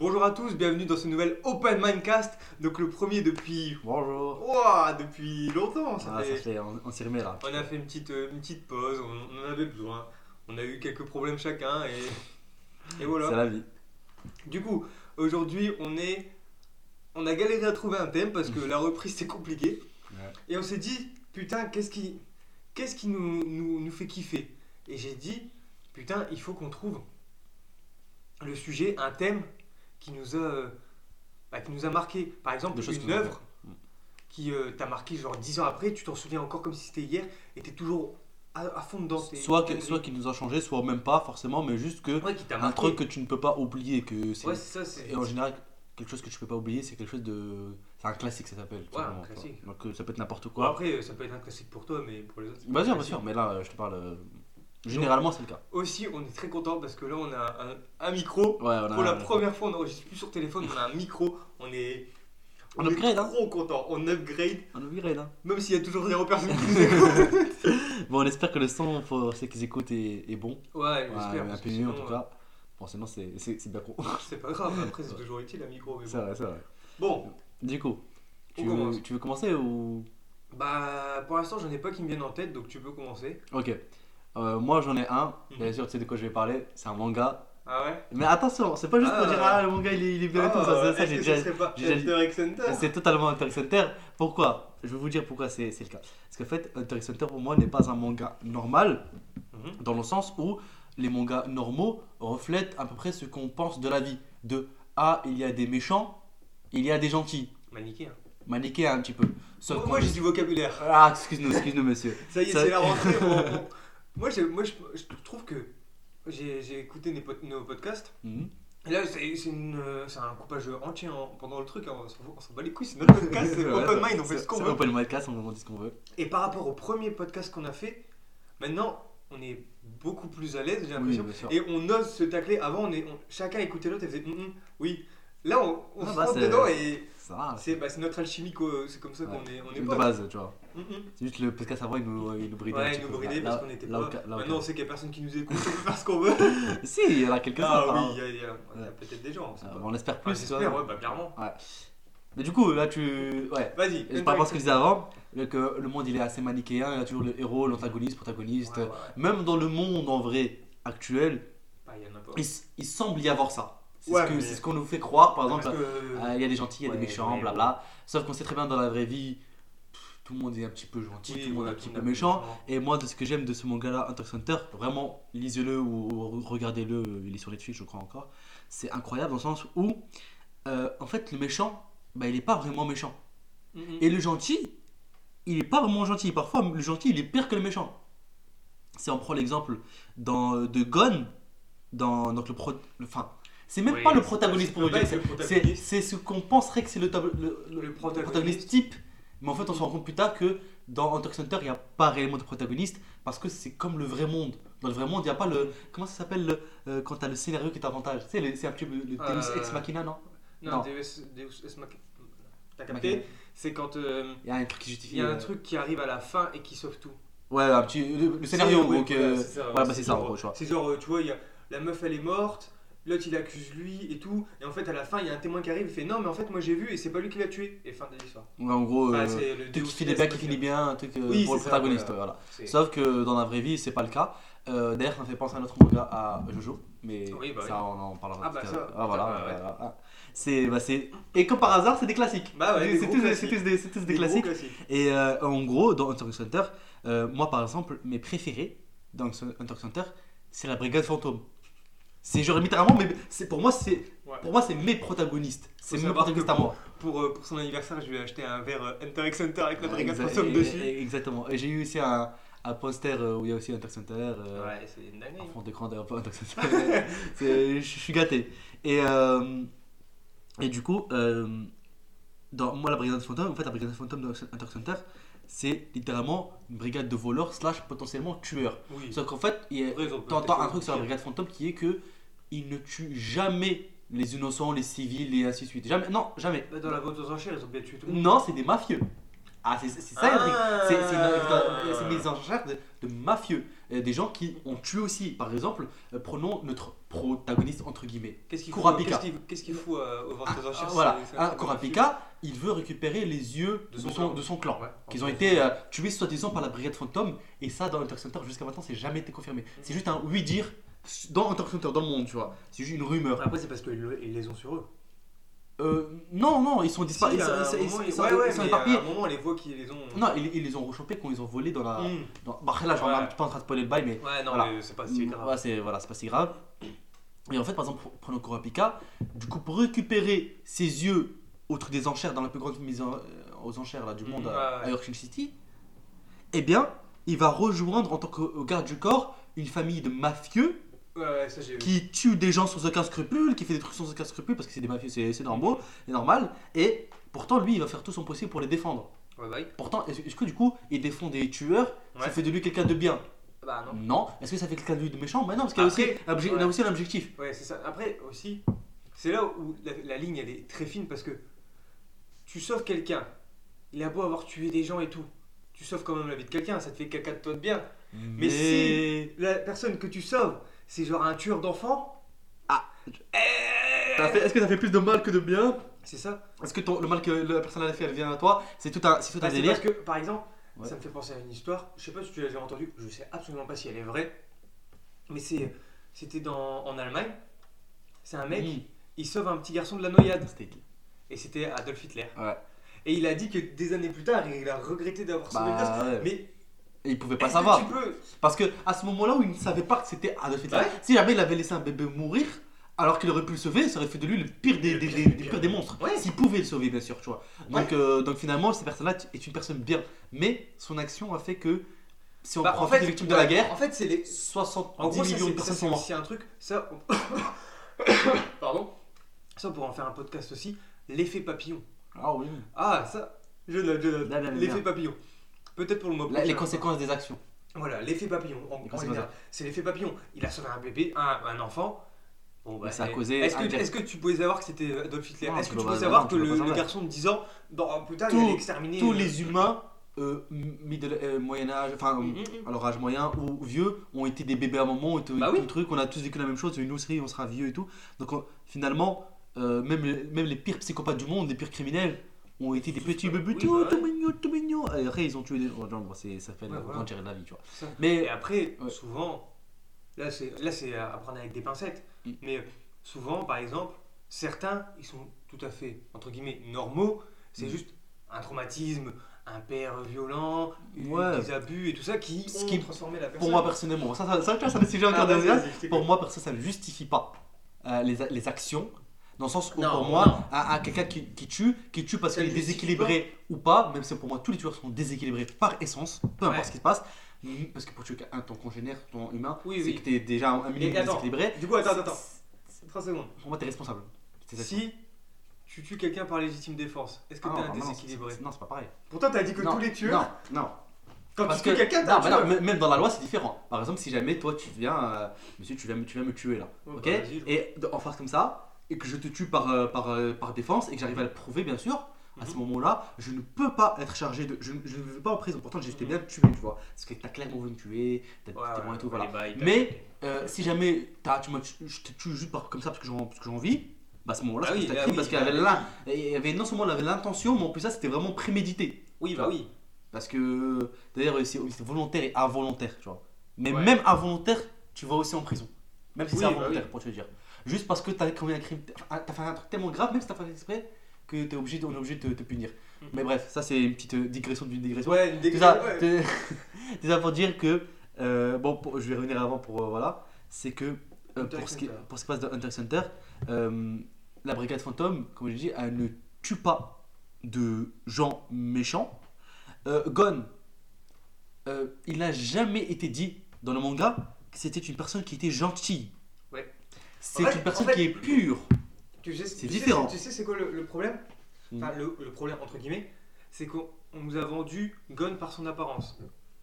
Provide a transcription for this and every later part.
Bonjour à tous, bienvenue dans ce nouvel Open Mindcast, donc le premier depuis... Bonjour. Ouah, depuis longtemps, ça Ah, fait... ça fait, on, on s'y remet là. On a fait une petite, euh, une petite pause, on, on en avait besoin, on a eu quelques problèmes chacun et, et C'est voilà. la vie. Du coup, aujourd'hui on est... On a galéré à trouver un thème parce que la reprise c'est compliqué. Ouais. Et on s'est dit, putain, qu'est-ce qui, qu'est-ce qui nous, nous, nous fait kiffer? Et j'ai dit, putain, il faut qu'on trouve le sujet, un thème qui nous a, euh, bah, qui nous a marqué. Par exemple, une œuvre marquent. qui euh, t'a marqué genre 10 ans après, tu t'en souviens encore comme si c'était hier, et t'es toujours à, à fond dedans. Soit, que, soit qui nous a changé, soit même pas forcément, mais juste que Ouais, un truc que tu ne peux pas oublier. Que c'est Ouais, ça, et en général, quelque chose que tu peux pas oublier, c'est quelque chose de. C'est un classique, ça s'appelle. Ouais, un classique. Donc euh, ça peut être n'importe quoi. après, ça peut être un classique pour toi, mais pour les autres. Bien sûr, bien sûr, mais là, je te parle. Euh, Généralement, c'est le cas. Aussi, on est très content parce que là, on a un, un micro. Ouais, on a. Pour la première fois, on n'enregistre plus sur téléphone, on a un micro. On est. On est upgrade, hein. trop content. On upgrade, On a viré là. même s'il y a toujours zéro personne qui nous écoute. Bon, on espère que le son pour ceux qui écoutent est, est bon. Ouais, j'espère. un parce peu mieux en sinon, tout cas. Bon, sinon, c'est c'est- c'est bien con. euh, C'est pas grave, après, c'est toujours utile un micro. Mais C'est bon. vrai, c'est vrai. bon, Du coup, tu commence. veux, tu veux commencer ou? bah, pour l'instant, j'en ai pas qui me viennent en tête, donc tu peux commencer. Ok. Euh, moi j'en ai un, Mhm. bien sûr tu sais de quoi je vais parler, c'est un manga. Ah ouais? Mais attention, c'est pas juste pour Ah. dire ah le manga il est, il est bien et tout, ça, ça, est-ce j'ai déjà. C'est totalement Hunter x Hunter. Pourquoi? Je vais vous dire pourquoi c'est le cas. Parce qu'en fait, Hunter x Hunter pour moi n'est pas un manga normal, Mhm. dans le sens où les mangas normaux reflètent à peu près ce qu'on pense de la vie. De ah, il y a des méchants, il y a des gentils. Manichéen. Manichéen un petit peu. Sauf Moi, j'ai du vocabulaire. Ah, excuse-nous, excuse-nous monsieur. Ça y est, Ça- c'est la rentrée. on- Moi, moi je, je trouve que j'ai écouté nos, pod- nos podcasts. Mhm. Et là, c'est c'est c'est un coupage entier en- pendant le truc. hein, on s'en bat les couilles, c'est notre podcast, c'est open c'est- mind, on fait c'est- ce qu'on c'est veut. Open Mindcast, on dit ce qu'on veut. Et par rapport au premier podcast qu'on a fait, maintenant, on est beaucoup plus à l'aise, j'ai Oui, l'impression. sûr. et on ose se tacler. Avant, on est, on- chacun écoutait l'autre et faisait Hum, hum, oui. Là, on, on Ah se bah, rentre c'est- dedans et Ça c'est bah, notre alchimie, c'est comme ça qu'on est, on est de base, tu vois. Hum, hum. C'est juste le podcast avant, il nous, il nous bridait. Ouais, ils nous Là- parce qu'on était là, pas. Maintenant, on ca- sait qu'il n'y a personne qui nous écoute, on peut faire ce qu'on veut. Si, il y en a quelques-uns. Ah apparemment. oui, il y a, il il peut-être des gens. on pas. on espère Ah, plus. J'espère, vois. ouais, bah clairement. Mais du coup, là, tu. Ouais. Vas-y. Et par rapport à ce que je disais avant, le- que le monde il est assez manichéen, il y a toujours le héros, l'antagoniste, protagoniste. Même dans le monde en vrai actuel, Bah, il pas. il, il semble y avoir ça. C'est Ouais, ce qu'on nous fait croire, par exemple. Euh, Il y a des gentils, il y a Ouais, des méchants, ouais, blabla. Sauf qu'on sait très bien dans la vraie vie, pff, tout le monde est un petit peu gentil, Oui, tout le monde est un petit peu méchant. Et moi, de ce que j'aime de ce manga-là, Hunter Hunter, vraiment, lisez-le ou regardez-le, il est sur Netflix, je crois encore. C'est incroyable dans le sens où, euh, en fait, le méchant, bah, il est pas vraiment méchant. Mhm. Et le gentil, il est pas vraiment gentil. Parfois, le gentil, il est pire que le méchant. Si on prend l'exemple dans, de Gon, dans donc le pro, le- enfin, c'est même Oui, pas le protagoniste pour pas dire. le c'est- ce qu'on penserait que c'est le, le, le- Le le protagoniste. type. Mais en fait, on se rend compte plus tard que dans Hunter x Hunter, il n'y a pas réellement de protagoniste parce que c'est comme le vrai monde. Dans le vrai monde, il n'y a pas le. Comment ça s'appelle le- euh, quand tu as le scénario qui est avantage? Tu sais, le- c'est un petit peu le Deus Euh, Ex Machina, non? Non, Non. Deus, Deus Ex Machina. T'as capté? C'est quand euh, Il y a un truc qui justifie. il y a un truc qui arrive à la fin et qui sauve tout. Ouais, un petit. Le, le scénario, C'est- oui, donc. voilà, c'est ça, voilà, bah, c'est ça, en gros. C'est genre, tu vois, y a, la meuf elle est morte, l'autre il accuse lui et tout, et en fait à la fin il y a un témoin qui arrive, il fait non, mais en fait moi j'ai vu et c'est pas lui qui l'a tué, et fin de l'histoire. Ouais, en gros, Bah, euh, c'est le truc qui finit bien, qui finit bien, un truc euh, Oui, pour le ça, protagoniste, voilà. Sauf que dans la vraie vie, c'est pas le cas. Euh, D'ailleurs, ça me fait penser à un autre manga, à Jojo, mais Oui, bah ça, oui. on en parlera Ah, bah, ça. Ah, voilà, ça, ouais. voilà. Ah. C'est, bah, c'est... Et comme par hasard, c'est des classiques. Bah ouais, c'est tous, des- classiques. c'est tous des, c'est tous des Des gros classiques. classiques. Et euh, en gros, dans Hunter x Hunter, euh, moi par exemple, mes préférés dans Hunter x Hunter, c'est la Brigade Fantôme. C'est genre littéralement, mais c'est, pour moi, c'est, Ouais. pour moi, c'est mes protagonistes. C'est mes protagonistes à moi. Pour, euh, pour son anniversaire, je lui ai acheté un verre euh, Hunter x Hunter avec brigade exa- et- dessus. et- Exactement. Et j'ai eu aussi un, un poster euh, où il y a aussi Hunter x Hunter. euh, Ouais, c'est une dinguerie. Un fond peu Hunter x Hunter. C'est- Je suis gâté. Et, euh, et du coup, dans moi, la brigade fantôme, en fait, la brigade fantôme de Hunter x Hunter, c'est littéralement une brigade de voleurs slash potentiellement tueurs. Oui. Sauf qu'en fait, t'entends un truc sur la brigade fantôme qui est que ils ne tuent jamais les innocents, les civils et ainsi de suite. Jamais, non, jamais. Bah, Dans la vente aux enchères, ils ont bien tué tout le monde. Non, c'est des mafieux. Ah, c'est ça. Ah. C'est une, c'est une mise en charge de, de mafieux. Euh, des gens qui ont tué aussi. Par exemple, euh, prenons notre protagoniste, entre guillemets. Qu'est-ce qu'il Kurapika. fout, qu'est-ce qu'il- qu'est-ce qu'il fout euh, aux ventes aux Ah, enchères voilà, de Kurapika, il veut récupérer les yeux de De son, clan. de son clan. fou. Ouais. Qu'ils ont été euh, tués soi-disant par la brigade fantôme. Et ça, dans Hunter jusqu'à maintenant, c'est jamais été confirmé. C'est juste un oui-dire dans Hunter dans le monde, tu vois. C'est juste une rumeur. Après, c'est parce qu'ils le- ils les ont sur eux. Euh, non, non, ils sont Si, disparus. à ils, ils- ils sont- ouais, ouais, ils sont éparpillés. À un moment, on les voit qu'ils les ont. Non, ils, les ont rechopés quand ils ont volé dans la. Hmm. Dans... Bah, là, je suis pas en train de spoiler le bail, mais. Ouais, non, Voilà. mais c'est pas si grave. Ouais, c'est voilà, c'est pas si grave. Et en fait, par exemple, prenons Kurapika, du coup, pour récupérer ses yeux au truc des enchères, dans la plus grande mise en- euh, aux enchères là, du monde Mhm. à, à Yorkshire City, eh bien, il va rejoindre en tant que garde du corps une famille de mafieux Ouais, ouais, ça j'ai vu. qui tue des gens sans aucun scrupule, qui fait des trucs sans aucun scrupule parce que c'est des mafieux, c'est c'est normal, c'est normal. Et pourtant, lui, il va faire tout son possible pour les défendre. Ouais, bah. Pourtant, est-ce est-ce que du coup, il défend des tueurs, ça Ouais. fait de lui quelqu'un de bien? Bah non. Non. Est-ce que ça fait quelqu'un de lui de méchant? Bah non, parce qu'il y a aussi, Après, un obje- ouais. il a aussi un objectif. Ouais, c'est ça. Après aussi, c'est là où la, la ligne elle est très fine parce que tu sauves quelqu'un, il a beau avoir tué des gens et tout, tu sauves quand même la vie de quelqu'un, ça te fait quelqu'un de toi de bien. Mais, si- La personne que tu sauves, c'est genre un tueur d'enfants? Ah. Eh, fait- Est-ce que ça fait plus de mal que de bien? C'est ça. Est-ce que ton- le mal que la personne a fait, elle vient à toi? C'est tout un, c'est tout un Bah, c'est délire. parce que, par exemple, Ouais. ça me fait penser à une histoire. Je sais pas si tu l'as déjà entendue. Je sais absolument pas si elle est vraie. Mais c'est, c'était dans, en Allemagne. C'est un mec, Mmh. il sauve un petit garçon de la noyade. C'était- Et c'était Adolf Hitler. Ouais. Et il a dit que des années plus tard, il a regretté d'avoir sauvé le gosse. Bah, ouais. Mais Et il pouvait pas savoir. que tu peux Parce que à ce moment-là où il ne savait pas que c'était Adolf Hitler, Ouais. si jamais il avait laissé un bébé mourir, alors qu'il aurait pu le sauver, ça aurait fait de lui le pire des, Le des, pire, des- le des pire. pires des monstres. Ouais. S'il pouvait le sauver, bien sûr, tu vois. Donc, euh, donc finalement, cette personne-là est une personne bien. Mais son action a fait que, si on Bah, prend en fait, les victimes de la guerre, En fait, c'est les. 70 En gros, ça, millions de c'est- personnes c'est sont mortes. aussi un truc. Ça, on- Pardon. Ça, on pourrait en faire un podcast aussi. L'effet papillon. Ah oui. Ah, ça, je bien, L'effet papillon. Peut-être pour le mois La- les prochain. conséquences des actions. Voilà, l'effet papillon. C'est l'effet papillon. Il a sauvé un bébé, un, un enfant. Bon, bah, ça a causé Est-ce que, tu pouvais savoir que c'était Adolf Hitler? Est-ce que tu pouvais savoir non, que le, garçon de 10 ans, dans, plus tard, Tout- il allait exterminer. Tous euh, les humains, euh, middle, euh, moyen âge, enfin, Mm, mm, mm. alors âge moyen ou vieux, ont été des bébés à un moment, ont été Bah oui. truc, on a tous vécu la même chose, une osserie, on sera vieux et tout. Donc on- finalement, euh, même, même les pires psychopathes du monde, les pires criminels, ont été des petits bébés Oui, tout, bah tout mignons, tout mignons. Et après, ils ont tué des. Non, bon, c'est- ça fait Ouais, le voilà. de la vie, tu vois. Ça. Mais après, Ouais. souvent, là c'est là c'est à prendre avec des pincettes, Mm. mais euh, souvent, par exemple, certains, ils sont tout à fait entre guillemets normaux. C'est Mm. juste un traumatisme, un père violent, Ouais. des abus et tout ça qui Ce ont qui- transformé la personne. pour moi, personnellement, ça, ça, ça, sujets Ah, encore vas-y, de vas-y, je t'écoute. Pour moi, perso, ça Dans le sens où, Non, pour non. moi, un- quelqu'un qui, qui tue, qui tue parce qu'il est déséquilibré ou pas, même si pour moi tous les tueurs sont déséquilibrés par essence, peu importe Ouais. ce qui se passe, parce que pour tuer un ton congénère, ton humain, Oui, c'est oui. que t'es déjà un minimum attends, déséquilibré. Du coup, attends, attends, attends. 30 secondes. Pour moi, t'es responsable. Si tu tues quelqu'un par légitime défense, est-ce que Ah, t'es un déséquilibré Non, c'est pas pareil. Pourtant, t'as dit que non, tous les tueurs, Non, non. quand Parce tu que tues quelqu'un, t'es non, un bah même dans la loi, c'est différent. Par exemple, si jamais toi tu viens, euh, monsieur, tu viens, me- tu viens me tuer là, Ouais, ok? bah, Et en face comme ça, et que je te tue par, euh, par, euh, par défense et que j'arrive à le prouver, bien sûr, à ce Mhm. moment-là, je ne peux pas être chargé de. Je, je ne vais pas en prison. Pourtant, j'ai Mhm. bien tué, tu vois. Parce que t'as clairement voulu me tuer, t'as Ouais, des témoins ouais, et tout, voilà. bails, Mais euh, si jamais t'as- tu je te tue juste par, comme ça parce que j'en parce que j'ai envie, bah à ce moment-là, Ah oui, oui, parce qu'il y oui. il y avait non seulement l'intention, mais en plus ça c'était vraiment prémédité. Oui, bah oui. Parce que d'ailleurs c'est volontaire et involontaire, tu vois. Mais Ouais. même involontaire, tu vas aussi en prison. Même si c'est bah involontaire, oui. pour te dire. Juste parce que t'as commis un crime, t'as fait un truc tellement grave, même si t'as fait exprès, que t'es obligé, de- on est obligé de te, te punir. Mhm. Mais bref, ça c'est une petite euh, digression d'une digression. Ouais, une Tout dég- ça, ouais. tout- ça pour dire que, euh, bon, pour- je vais revenir avant pour, euh, voilà, c'est que euh, pour, ce qui, pour ce qui passe de Hunter la brigade fantôme, comme je dis, elle ne tue pas de gens méchants. Gon, il n'a jamais été dit dans le manga que c'était une personne qui était gentille. C'est une personne en fait- qui est pure. Tu sais, C'est tu sais- différent. tu sais, c'est quoi le, le problème? Mm. Enfin, le, le problème, entre guillemets, c'est qu'on on nous a vendu Gon par son apparence.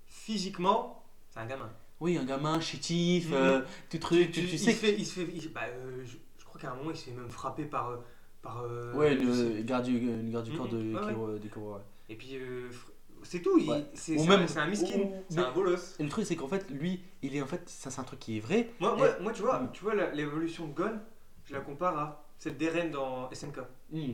Physiquement, c'est un gamin. Oui, un gamin chétif, Mhm. euh, tout truc, tu, tu il sais. se fait, il se fait, il- bah, euh, je, je crois qu'à un moment, il se fait même frapper par. euh, par Ouais, une garde du, garde du corps de ouais, de. Et puis, euh, fr- c'est tout. il- Ouais. C'est Ou c'est même- un, c'est un miskin. ou- C'est mais- un bolos. Et le truc, c'est qu'en fait, lui, il est en fait, ça c'est un truc qui est vrai. Moi, moi, moi, tu vois, Mm. tu vois la- l'évolution de Gon, je la compare à celle d'Eren dans SNK. Hmm.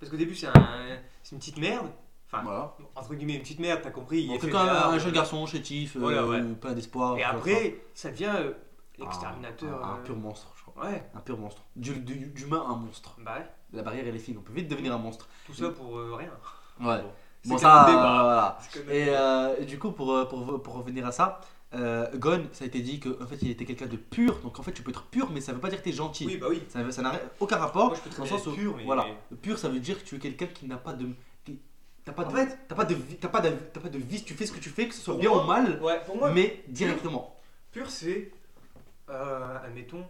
Parce qu'au début, c'est un- c'est une petite merde. Enfin, Voilà. entre guillemets, une petite merde, t'as compris. il En tout cas, un jeune garçon chétif, euh, Voilà, ouais. plein d'espoir. Et après, ça devient euh, un- l'exterminateur. Un, un euh, pur monstre, je crois. Ouais, Un pur monstre. Du- du- D'humain à un monstre. bah ouais. La barrière, elle est fine. On peut vite devenir un monstre. Tout ça pour euh, rien. Ouais. Bon, Bon, ça, débat. euh, voilà. Même Et, débat. euh, et du coup, pour, euh, pour, pour revenir à ça, euh, Gon, ça a été dit qu'en fait, il était quelqu'un de pur. Donc en fait, tu peux être pur, mais ça veut pas dire que tu es gentil. Oui, bah oui. Ça ça n'a aucun rapport. Moi, je peux dans le sens où- pur, mais. Voilà. Pur, ça veut dire que tu es quelqu'un qui n'a pas de. T'as pas, En de, fait- t'as pas de vie, t'as pas de, t'as pas de vice, tu fais ce que tu fais, que ce soit bien moi- ou mal, Ouais, pour moi, mais directement. pur, c'est. Euh, admettons.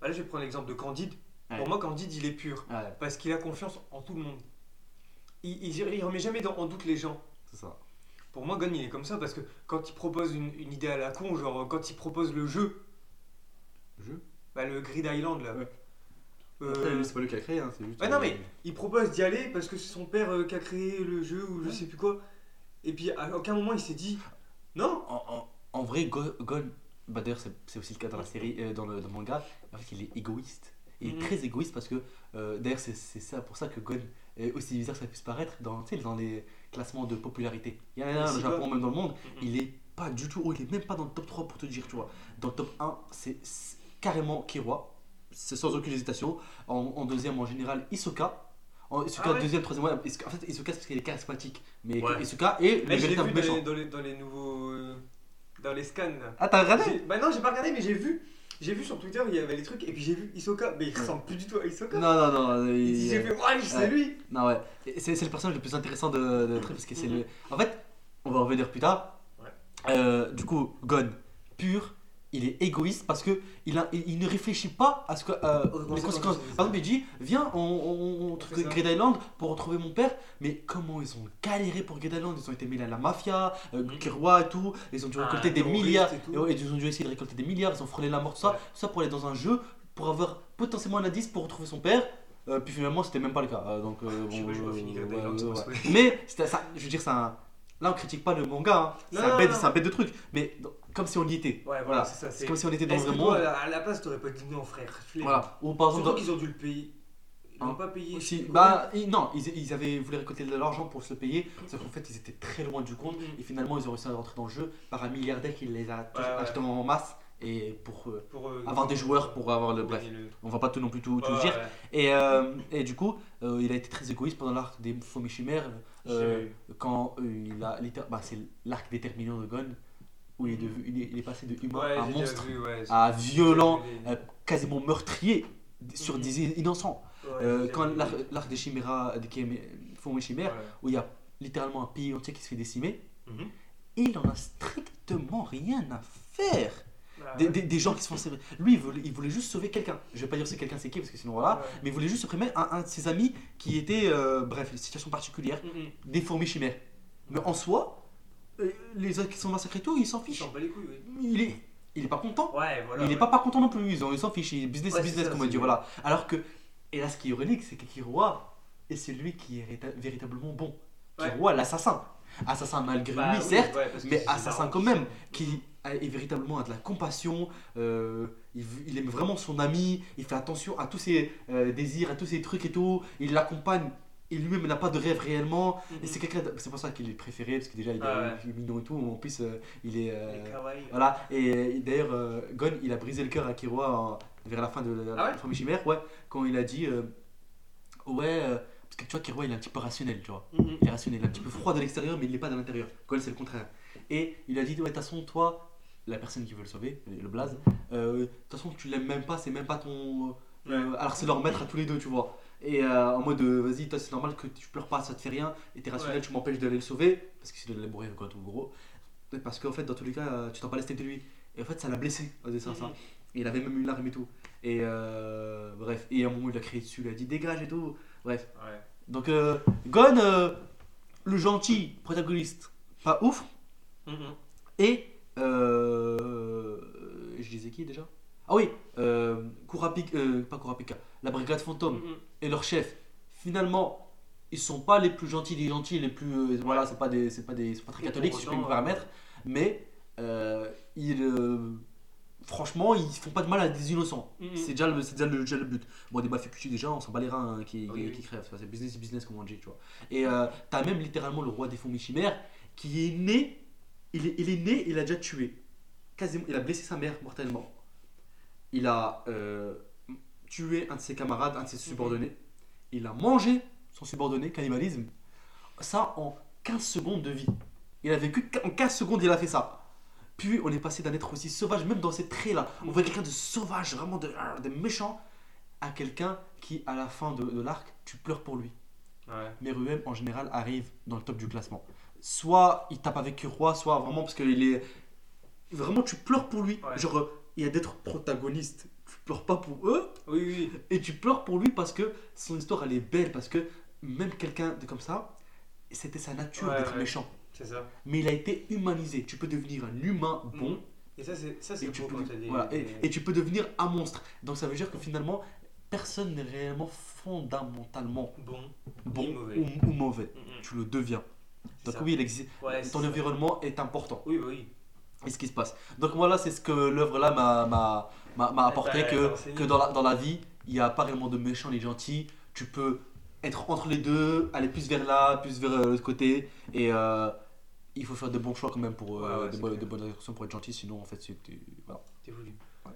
bah là, je vais prendre l'exemple de Candide. Ouais. Pour moi, Candide, il est pur. Ouais, Parce qu'il a confiance en tout le monde. Il, il, il remet jamais dans- en doute les gens. c'est ça. Pour moi, Gon, il est comme ça parce que quand il propose une, une idée à la con, genre quand il propose le jeu, Le jeu? Bah, le Grid Island là. Ouais. euh, Après, c'est pas lui qui a créé, hein, c'est juste. Ouais, non, euh, mais- il propose d'y aller parce que c'est son père euh, qui a créé le jeu ou je Ouais. sais plus quoi. Et puis à aucun moment il s'est dit non. En, en- en vrai, Go- Gon, bah d'ailleurs, c'est c'est aussi le cas dans la série, euh, dans, le, dans le manga, en fait, il est égoïste. Il est Mhm. très égoïste parce que, euh, d'ailleurs, c'est c'est ça pour ça que Gon est aussi bizarre que ça puisse paraître dans, dans les classements de popularité. Il y en a un au Japon, même dans le monde, il est pas du tout, oh, il est même pas dans le top 3 pour te dire, tu vois. Dans le top 1, c'est carrément Killua, c'est sans aucune hésitation. En, en deuxième, en général, Hisoka. En, Hisoka, Ah ouais deuxième, troisième, ouais, en fait, Hisoka, c'est parce qu'il est charismatique. Mais Ouais. Hisoka est Mais le véritable vu dans méchant. les, dans, les, dans les nouveaux. euh, dans les scans. Ah, t'as regardé Bah non, j'ai pas regardé, mais j'ai vu. J'ai vu sur Twitter, il y avait les trucs, et puis j'ai vu Hisoka, mais il ressemble plus du tout à Hisoka. Non, non, non. Il- j'ai fait, ouais, c'est Ouais. lui. Non, ouais. C'est c'est le personnage le plus intéressant de, de truc parce que c'est Mhm. le. En fait, on va revenir plus tard. Ouais. Euh, du coup, Gon, pur, il est égoïste parce que il, a, il, il ne réfléchit pas à ce que. euh, les conséquences Par exemple, il dit Viens, on, on, on trouve ça. Great Island pour retrouver mon père. Mais comment ils ont galéré pour Great Island Ils ont été mêlés à la mafia, euh. Killua et tout. Ils ont dû Ah, récolter des milliards. et ouais, ils ont dû essayer de récolter des milliards. Ils ont frôlé la mort, tout ça. Ouais. Tout ça pour aller dans un jeu, pour avoir potentiellement un indice pour retrouver son père. Euh, puis finalement, c'était même pas le cas. Euh, donc, euh, Je bon, euh, fini Great ouais, ça. Mais ça, je veux dire, c'est un. Là, on critique pas le manga. hein. C'est un, bête- de truc. Mais comme si on y était. Ouais, voilà, Voilà. c'est ça. C'est comme si on était dans un monde. à la place, t'aurais pas dit non, frère. Voilà. Ou par exemple. Qu'ils ont dû le payer. Ils Hein l'ont pas payé. Aussi, bah, ils- non, ils, ils avaient voulu récolter de l'argent pour se le payer, sauf qu'en fait ils étaient très loin du compte Mhm. et finalement ils ont réussi à rentrer dans le jeu par un milliardaire qui les a ouais. achetés en masse et pour euh, Pour, euh, avoir des joueurs pour avoir le bref. le- On va pas tout non plus tout, tout Ouais, dire. ouais. Et, euh, et du coup, il a été très égoïste pendant l'arc des et Chimères. quand il a. Bah, c'est l'arc déterminant de Gon, où il est, devenu- il est, il est passé de humain Ouais, à monstre, vu, ouais, à violent, euh, quasiment meurtrier sur Mhm. des innocents. ouais, Euh, quand l'arc des Chiméras, des et Chimères, où il y a littéralement un pays entier qui se fait décimer, Mhm. il en a strictement rien à faire. Ah, Des, ouais. des- des gens qui se font sévrer. Lui, il voulait, il voulait juste sauver quelqu'un. Je vais pas dire c'est quelqu'un c'est qui, parce que sinon voilà. Mais il voulait juste supprimer un, un de ses amis qui était, euh, bref, une situation particulière, Mhm. des fourmis chimères. Mais en soi, les autres qui sont massacrés et tout, ils s'en Ils fichent. s'en bat les couilles, oui. Il est, il est pas content. Ouais, voilà. il est ouais. pas pas content non plus. Ils en- ils s'en fichent. Il- Business, Ouais, c'est business, ça, comme on dit. Voilà. Alors que, et là, ce qui est ironique, c'est que Kiroa est celui qui est véritablement bon. Kiroa, l'assassin. Assassin malgré Bah lui, oui, certes, mais assassin quand même, qui est véritablement a de la compassion, euh, il, il aime vraiment son ami, il fait attention à tous ses euh, désirs, à tous ses trucs et tout, il l'accompagne, il lui-même n'a pas de rêve réellement, et Mhm. c'est quelqu'un, de- c'est pour ça qu'il est préféré, parce que déjà il est, Ah ouais. mignon et tout, en plus euh, il est... euh, kawaii. voilà, et, euh, d'ailleurs euh, Gon il a brisé le cœur à Kiroa en- vers la fin de la Ah ouais Famille Chimère, ouais, quand il a dit, euh, ouais, euh, parce que tu vois Kiroa il est un petit peu rationnel, tu vois. Mhm. Il est rationnel, il est un petit peu froid de l'extérieur, mais il n'est pas de l'intérieur. Gon, c'est le contraire. Et il a dit, ouais, de toute façon, toi, la personne qui veut le sauver, le blaze, euh, de toute façon, tu l'aimes même pas, c'est même pas ton. euh, alors c'est leur maître à tous les deux, tu vois. Et euh, en mode, euh, vas-y, toi, c'est normal que tu pleures pas, ça te fait rien, et t'es rationnel, tu m'empêches d'aller le sauver, parce que c'est de la mourir, quoi, tout gros. Parce qu'en fait, dans tous les cas, euh, tu t'en pas de lui. Et en fait, ça l'a blessé, en disant ça. Mhm. Et il avait même une larme et tout. Et euh, bref, et à un moment, il a crié dessus, il a dit, dégage et tout. Bref. Ouais. Donc, euh, Gon, euh, le gentil protagoniste, pas ouf. Mhm. Et, euh, je disais qui déjà? Ah oui, euh, Kurapika, euh, pas Kurapika, la brigade fantôme Mhm. et leur chef. Finalement, ils sont pas les plus gentils des gentils, les plus. euh, voilà, c'est pas, des, c'est pas, des, pas très catholiques, si je peux me permettre. Mais euh, ils. franchement, ils font pas de mal à des innocents. Mhm. C'est déjà, le, c'est déjà, le, déjà le but. Bon, des mafia cucu, déjà, on s'en bat les reins hein, qui, Oui, qui, oui. qui crèvent. C'est business, business, comme on dit, tu vois. Et t'as même littéralement le roi des fourmis chimères qui est né. Il est, il est né, il a déjà tué. Quasiment, il a blessé sa mère mortellement. Il a euh, tué un de ses camarades, un de ses subordonnés. Il a mangé son subordonné, cannibalisme. Ça en 15 secondes de vie. Il a vécu en 15 secondes, il a fait ça. Puis on est passé d'un être aussi sauvage, même dans ces traits-là. On voit quelqu'un de sauvage, vraiment de, de méchant, à quelqu'un qui, à la fin de, de l'arc, tu pleures pour lui. Ouais. Meruem, en général, arrive dans le top du classement. Soit il tape avec Roi, soit vraiment parce qu'il est. Vraiment, tu pleures pour lui. Ouais. Genre, euh, il y a d'être protagoniste. Tu pleures pas pour eux, Oui, oui. et tu pleures pour lui parce que son histoire, elle est belle. Parce que même quelqu'un de comme ça, c'était sa nature Ouais, d'être ouais. méchant. C'est ça. Mais il a été humanisé. Tu peux devenir un humain bon. Mhm. Et ça, c'est ça, c'est beau quand voilà, et, tu peux devenir un monstre. Donc ça veut dire que finalement, personne n'est réellement fondamentalement Bon. bon mauvais. Ou, ou mauvais. Mhm. Tu le deviens. Donc ça. oui, il existe. Ouais, ton environnement est important. Oui, bah oui. Et ce qui se passe. Donc voilà, c'est ce que l'œuvre là m'a- m'a m'a- m'a apporté, que, que dans, la, dans la vie, il n'y a pas réellement de méchants ni de gentils. Tu peux être entre les deux, aller plus vers là, plus vers euh, l'autre côté. Et euh, il faut faire de bons choix quand même pour euh, Ouais, ouais, de, bo- de bonnes actions pour être gentil. Sinon, en fait, c'est. Voilà. T'es voulu. Ouais.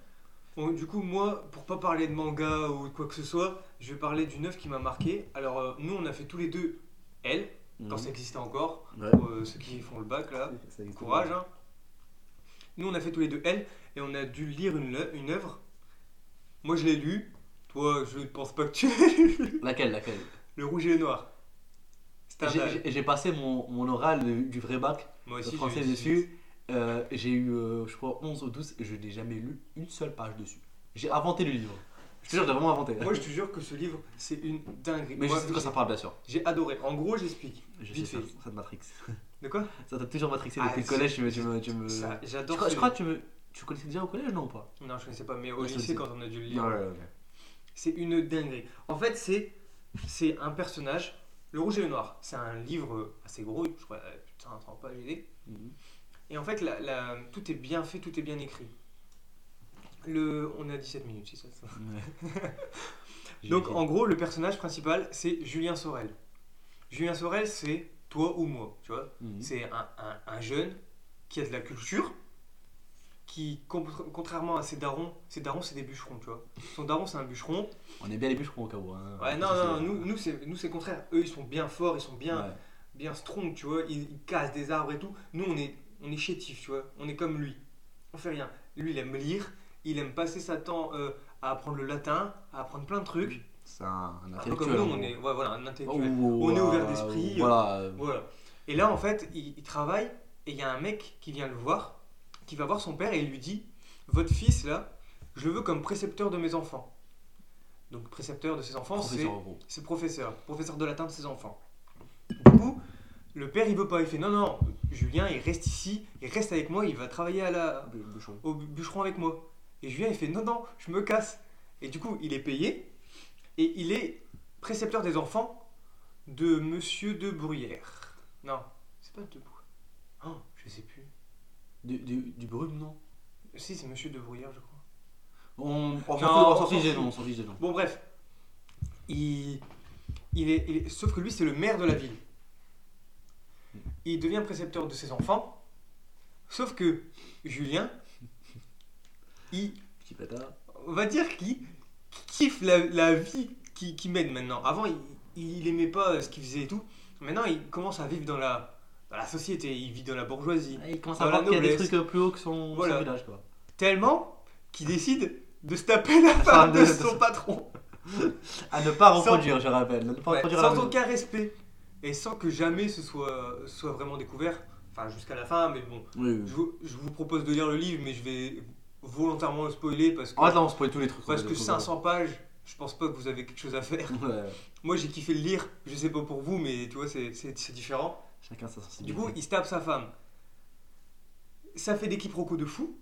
Bon, du coup, moi, pour pas parler de manga ou de quoi que ce soit, je vais parler d'une œuvre qui m'a marqué. Alors, euh, nous, on a fait tous les deux Elle, quand ça existait encore, Ouais. pour euh, ceux qui font le bac là. Courage, hein. Nous, on a fait tous les deux Elle, et on a dû lire une, œuvre. Moi, je l'ai lu. Toi, je ne pense pas que tu. Laquelle, laquelle? Le rouge et le noir. J'ai- passé mon, mon oral du, du vrai bac Moi de français dessus. Euh, j'ai eu, euh, je crois, 11 ou 12 et je n'ai jamais lu une seule page dessus. J'ai inventé le livre. Je te jure, j'ai vraiment inventé. Moi, je te jure que ce livre, c'est une dinguerie. Mais je Moi, sais de quoi ça parle, bien sûr. J'ai adoré. En gros, j'explique. Je Vite sais fait. ça, ça te matrix. De quoi? Ça t'a toujours matrixé Ah, depuis le c'est- collège. Tu me, tu me, tu me- Ça, Je crois, je crois que tu, me- tu connaissais déjà au collège, non ou pas? Non, je connaissais pas, mais au Ouais, ça, lycée, quand on a dû le lire, ouais, ouais. c'est une dinguerie. En fait, c'est c'est un personnage, le rouge et le noir. C'est un livre assez gros, je crois, euh, putain, 30 pages est. Mhm. Et en fait, la, la- tout est bien fait, tout est bien écrit. Le, on a 17 minutes, c'est ça. ça. Donc, J'ai- en gros, le personnage principal, c'est Julien Sorel. Julien Sorel, c'est toi ou moi, tu vois. Mhm. C'est un, un- un jeune qui a de la culture, qui, con- contrairement à ses darons, ses darons, c'est des bûcherons, tu vois. Son daron, c'est un bûcheron. On est bien les bûcherons au cas où. hein. Ouais, non, Ça, non, nous, nous c'est nous, c'est le contraire. Eux, ils sont bien forts, ils sont bien, Ouais. bien strong, tu vois. Ils, ils cassent des arbres et tout. Nous, on est, on est chétifs, tu vois. On est comme lui. On fait rien. Lui, il aime lire. Il aime passer sa temps euh, à apprendre le latin, à apprendre plein de trucs. C'est un, un Un peu intellectuel. comme nous, en on est, ouais, voilà, un intellectuel. Ou- on est ouvert d'esprit, Voilà. euh, Voilà. Et là, en fait, il, il travaille et il y a un mec qui vient le voir, qui va voir son père et il lui dit Votre fils, là, je le veux comme précepteur de mes enfants. Donc, précepteur de ses enfants, c'est Professeur, c'est professeur, professeur de latin de ses enfants. Du coup, le père, il veut pas. Il fait Non, non, Julien, il reste ici, il reste avec moi, il va travailler à la, Bûcheron. au bûcheron avec moi. Et Julien, il fait non, non, je me casse. Et du coup, il est payé et il est précepteur des enfants de Monsieur de Bruyère. Non, c'est pas de Bruyère. Oh, je sais plus. Du, du, du brume, non? Si, c'est Monsieur de Bruyère, je crois. On, on s'en fiche des noms. Bon, bref. Il, il, est, il est- Sauf que lui, c'est le maire de la ville. Il devient précepteur de ses enfants. Sauf que Julien, il, Petit pétard. on va dire qu'il kiffe la, la vie qu'il qu'il mène maintenant. Avant, il, il aimait pas ce qu'il faisait et tout. Maintenant, il commence à vivre dans la, dans la société. Il vit dans la bourgeoisie. Il commence à voir qu'il y a des trucs euh, plus hauts que son, Voilà. son village, quoi. Tellement qu'il décide de se taper la femme de- son patron. À ne pas Sans- reproduire, je rappelle. Ne pas Ouais, reproduire la sans aucun respect. Et sans que jamais ce soit, soit vraiment découvert. Enfin, jusqu'à la fin, mais bon. Oui, oui. Je vous, je vous propose de lire le livre, mais je vais volontairement le spoiler parce que, fait, là, on spoil tous les trucs. parce que est 500 pages, je pense pas que vous avez quelque chose à faire. Ouais. Moi, j'ai kiffé le lire, je sais pas pour vous, mais tu vois, c'est- c'est c'est différent. Chacun sa sensibilité. Du coup, il se tape sa femme. Ça fait des quiproquos de fou,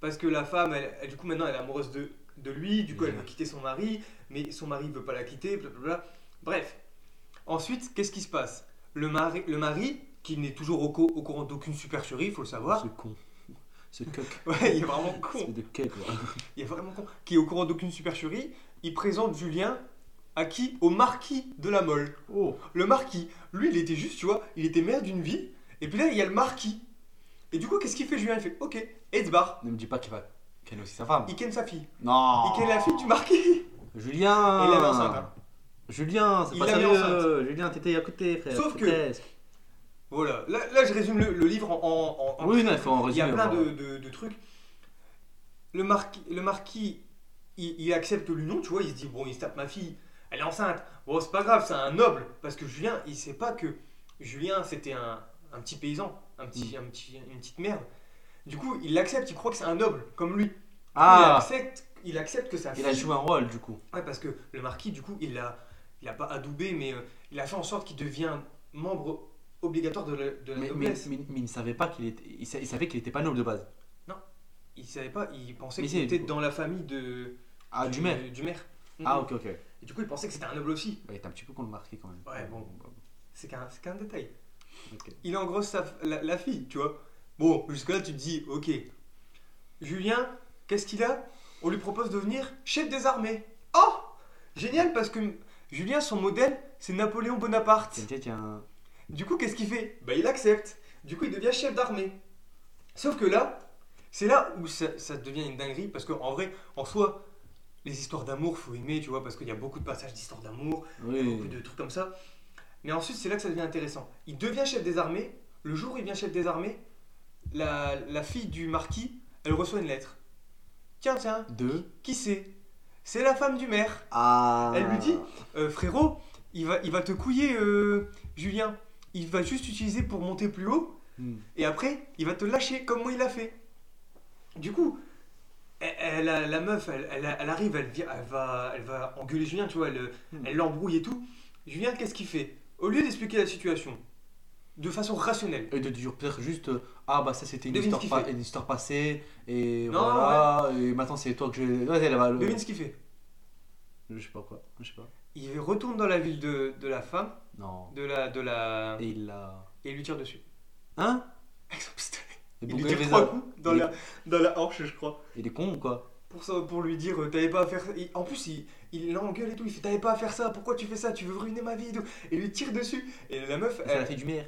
parce que la femme, elle, elle, du coup, maintenant, elle est amoureuse de, de lui, du coup, elle veut quitter son mari, mais son mari veut pas la quitter, blablabla. Bref, Ensuite, qu'est-ce qui se passe? Le mari, le mari, qui n'est toujours au, co- au courant d'aucune supercherie, il faut le savoir. Ce con. Ce cuck. Ouais, il est vraiment con. C'est de. Il est vraiment con. Qui est au courant d'aucune supercherie, il présente Julien à qui Au marquis de la Mole. Oh. Le marquis, lui, il était juste, tu vois, il était maire d'une ville. Et puis là, il y a le marquis. Et du coup, qu'est-ce qu'il fait, Julien? Il fait Ok, et se barre. Ne me dis pas qu'il va ken aussi sa femme. Il ken sa fille. Non. Il ken la fille du marquis. Julien. Et il l'avait enceinte, hein. Julien, c'est pas sérieux. Julien, t'étais à côté, frère. Sauf que- Presque. Voilà, là, là, je résume le, le livre en. en- en- en- Oui, non, il faut en Il y a plein de, de- de trucs. Le marquis, le marquis il, il accepte l'union, tu vois, il se dit bon, il se tape ma fille, elle est enceinte. Bon, c'est pas grave, c'est un noble. Parce que Julien, il sait pas que Julien, c'était un, un petit paysan, un petit, Mm. un petit, une petite merde. Du coup, il l'accepte, il croit que c'est un noble, comme lui. Il Ah, accepte, il accepte que sa fille. il a joué un rôle, du coup. Ouais, parce que le marquis, du coup, il l'a, il a pas adoubé, mais euh, il a fait en sorte qu'il devient membre obligatoire de la, de la Mais, noblesse. mais- mais il ne savait pas qu'il était. Il, sa- il savait qu'il était pas noble de base. Il savait pas, il pensait Mais qu'il si, était du coup. dans la famille de, Ah, du maire. Du maire. Ah, Mhm. ok, ok. Et du coup, il pensait que c'était un noble aussi. Ouais, t'es un petit peu con le marqué quand même. Ouais, bon. C'est qu'un, c'est qu'un détail. Ok. Il engrosse sa, la, la fille, tu vois. Bon, jusque-là, tu te dis, ok. Julien, qu'est-ce qu'il a? On lui propose de devenir chef des armées. Oh Génial, parce que Julien, son modèle, c'est Napoléon Bonaparte. Tiens, tiens, tiens. Du coup, qu'est-ce qu'il fait Bah, il accepte. Du coup, il devient chef d'armée. Sauf que là, c'est là où ça, ça devient une dinguerie, parce qu'en vrai, en soi, les histoires d'amour, faut aimer, tu vois, parce qu'il y a beaucoup de passages d'histoires d'amour, Oui. beaucoup de trucs comme ça. Mais ensuite, c'est là que ça devient intéressant. Il devient chef des armées. Le jour où il devient chef des armées, la, la fille du marquis, elle reçoit une lettre. Tiens, tiens, Deux. qui c'est C'est la femme du maire. Ah. Elle lui dit Euh, frérot, il va, il va te couiller, euh, Julien. Il va juste utiliser pour monter plus haut. Hmm. Et après, il va te lâcher comme moi il l'a fait. Du coup, elle, elle- la, la meuf, elle, elle- elle arrive, va, elle va engueuler Julien, tu vois, elle Hmm. l'embrouille et tout. Julien, qu'est-ce qu'il fait? Au lieu d'expliquer la situation de façon rationnelle, Et de dire peut-être juste euh, ah bah ça c'était une histoire, pa- une histoire passée et Non, voilà et maintenant c'est toi que je ouais, elle va le- devine ce qu'il fait. je sais pas quoi je sais pas Il retourne dans la ville de, de la femme, non de la, de la... et il l'a et il lui tire dessus. hein? Avec son pistolet. Et Il lui tire fait trois ça, coups dans il- la, dans la hanche, je crois. il est con ou quoi? Pour, ça, pour lui dire, euh, t'avais pas à faire ça. Il- en plus, il, il l'engueule et tout. Il fait, t'avais pas à faire ça. Pourquoi tu fais ça? Tu veux ruiner ma vie et tout. Et il lui tire dessus. Et la meuf, c'est la elle- fille du maire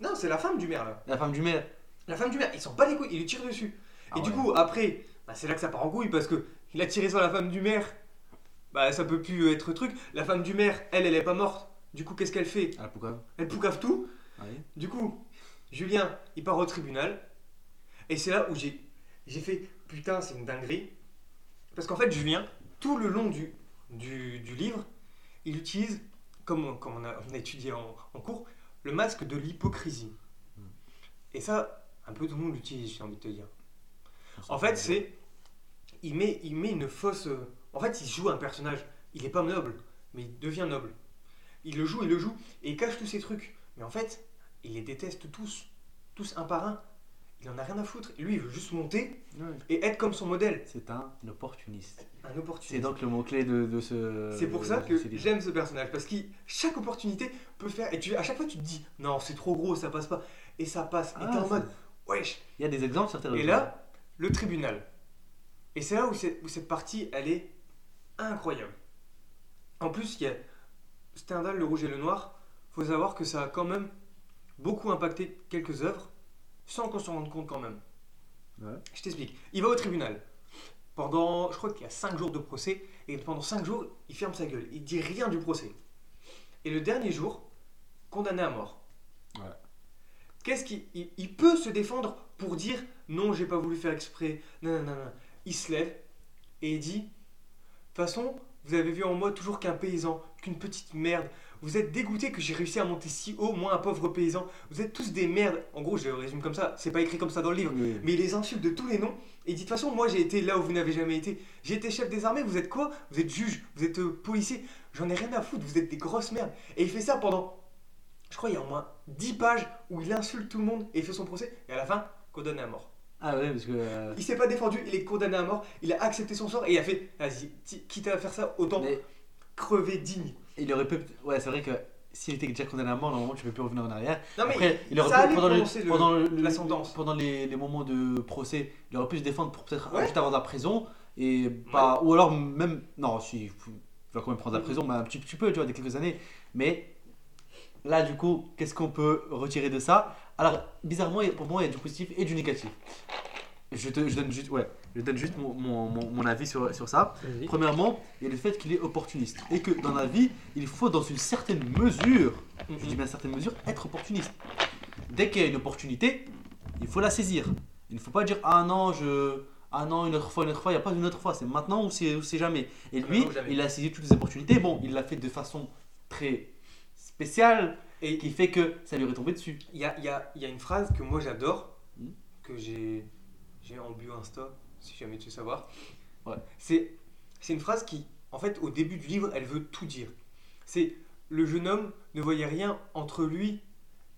non, c'est la femme du maire là. la femme du maire La femme du maire, ils s'en bat les couilles. Il lui tire dessus. Ah et du coup, après, bah, c'est là que ça part en couille parce que il a tiré sur la femme du maire. Bah, ça peut plus être truc. La femme du maire, elle, elle est pas morte. Du coup, qu'est-ce qu'elle fait? Ah pourquoi Elle poucave tout. ouais. Du coup, Julien, il part au tribunal. Et c'est là où j'ai, j'ai fait putain, c'est une dinguerie. Parce qu'en fait, Julien, tout le long du, du, du livre, il utilise, comme, on- comme on, a, on a étudié en, en cours, le masque de l'hypocrisie. Et ça, un peu tout le monde l'utilise, j'ai envie de te dire. En fait, c'est. Il met, il met une fausse. euh, En fait, il joue un personnage. Il est pas noble, mais il devient noble. Il le joue, il le joue, et il cache tous ses trucs. Mais en fait, il les déteste tous. Tous un par un. Il en a rien à foutre. Lui, il veut juste monter et être comme son modèle. c'est un opportuniste Un c'est opportuniste. donc le mot clé de, de ce C'est pour ça que j'aime ce personnage. Parce que chaque opportunité peut faire. Et tu, à chaque fois, tu te dis non, c'est trop gros, ça passe pas. Et ça passe. Et Ah, t'es en c'est- mode wesh. il y a des exemples sur tes Et là, le tribunal. Et c'est là où, c'est- où cette partie, elle est incroyable. En plus, il y a Stendhal, le rouge et le noir. faut savoir que ça a quand même beaucoup impacté quelques œuvres, sans qu'on s'en rende compte quand même. Ouais. Je t'explique. Il va au tribunal. Pendant, je crois qu'il y a 5 jours de procès, et pendant 5 jours, il ferme sa gueule. Il dit rien du procès. Et le dernier jour, condamné à mort. Ouais. Qu'est-ce qu'il il, il peut se défendre pour dire non, j'ai pas voulu faire exprès. Non, non, non, non. Il se lève et il dit façon, vous avez vu en moi toujours qu'un paysan, qu'une petite merde. Vous êtes dégoûté que j'ai réussi à monter si haut, moi un pauvre paysan. Vous êtes tous des merdes. En gros, je le résume comme ça. C'est pas écrit comme ça dans le livre. Oui. Mais il les insulte de tous les noms. Et il dit de toute façon, moi j'ai été là où vous n'avez jamais été. J'ai été chef des armées, vous êtes quoi? Vous êtes juge, vous êtes euh, policier. J'en ai rien à foutre, vous êtes des grosses merdes. Et il fait ça pendant, je crois, il y a au moins 10 pages où il insulte tout le monde et il fait son procès. Et à la fin, condamné à mort. Ah ouais parce que euh, Il s'est pas défendu, il est condamné à mort. Il a accepté son sort et il a fait, vas-y, quitte à faire ça, autant mais crever digne. il aurait pu ouais c'est vrai que s'il était déjà condamné à mort, normalement, tu peux plus revenir en arrière. Non, mais Après, il aurait ça pu, pendant, le- pendant, le- pendant les, les moments de procès, il aurait pu se défendre pour peut-être Ouais. juste avoir de la prison. Et pas, Ou alors même. Non, si, il va quand même prendre de la Mhm. prison, mais un petit, petit peu, tu vois, des quelques années. Mais là, du coup, qu'est-ce qu'on peut retirer de ça? Alors, bizarrement, pour moi, il y a du positif et du négatif. Je, te, je donne juste, ouais, je donne juste mon, mon, mon- mon avis sur, sur ça. Premièrement, il y a le fait qu'il est opportuniste. Et que dans la vie, il faut, dans une certaine mesure, je dis bien certaine mesure, être opportuniste. Dès qu'il y a une opportunité, il faut la saisir. Il ne faut pas dire ah non, je. Ah non, une autre fois, une autre fois, il n'y a pas une autre fois, c'est maintenant ou c'est jamais. Et lui, jamais. il a saisi toutes les opportunités. Bon, il l'a fait de façon très spéciale Et qui fait que ça lui est retombé dessus. il y a, il y, a, il y a une phrase que moi j'adore, Mhm. que j'ai j'ai en bio Insta, si jamais tu veux savoir. Ouais. C'est c'est une phrase qui, en fait, au début du livre, elle veut tout dire. C'est le jeune homme ne voyait rien entre lui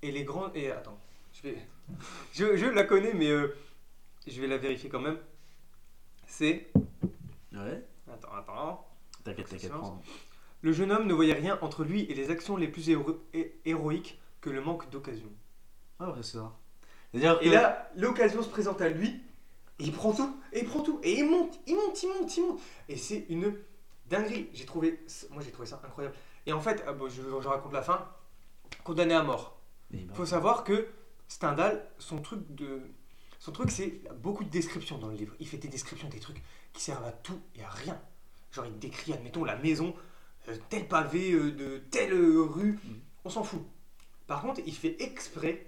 et les grands. Et attends, je vais. Je, je la connais, mais euh, je vais la vérifier quand même. C'est. Ouais. Attends, attends. T'inquiète, t'inquiète. Le jeune homme ne voyait rien entre lui et les actions les plus héro- hé- héroïques que le manque d'occasion. Ouais, ouais, c'est ça. C'est-à-dire Et que- là, l'occasion se présente à lui, et il prend tout, et il prend tout, et il monte, il monte, il monte, il monte. Et c'est une dinguerie. J'ai trouvé, moi j'ai trouvé ça incroyable. Et en fait, ah bon, je, je raconte la fin, condamné à mort. Mais bah, faut savoir que Stendhal, son truc de, son truc c'est il beaucoup de descriptions dans le livre. Il fait des descriptions des trucs qui servent à tout et à rien. Genre il décrit, admettons, la maison, tel pavé euh, de telle euh, rue, Mhm. on s'en fout. Par contre, il fait exprès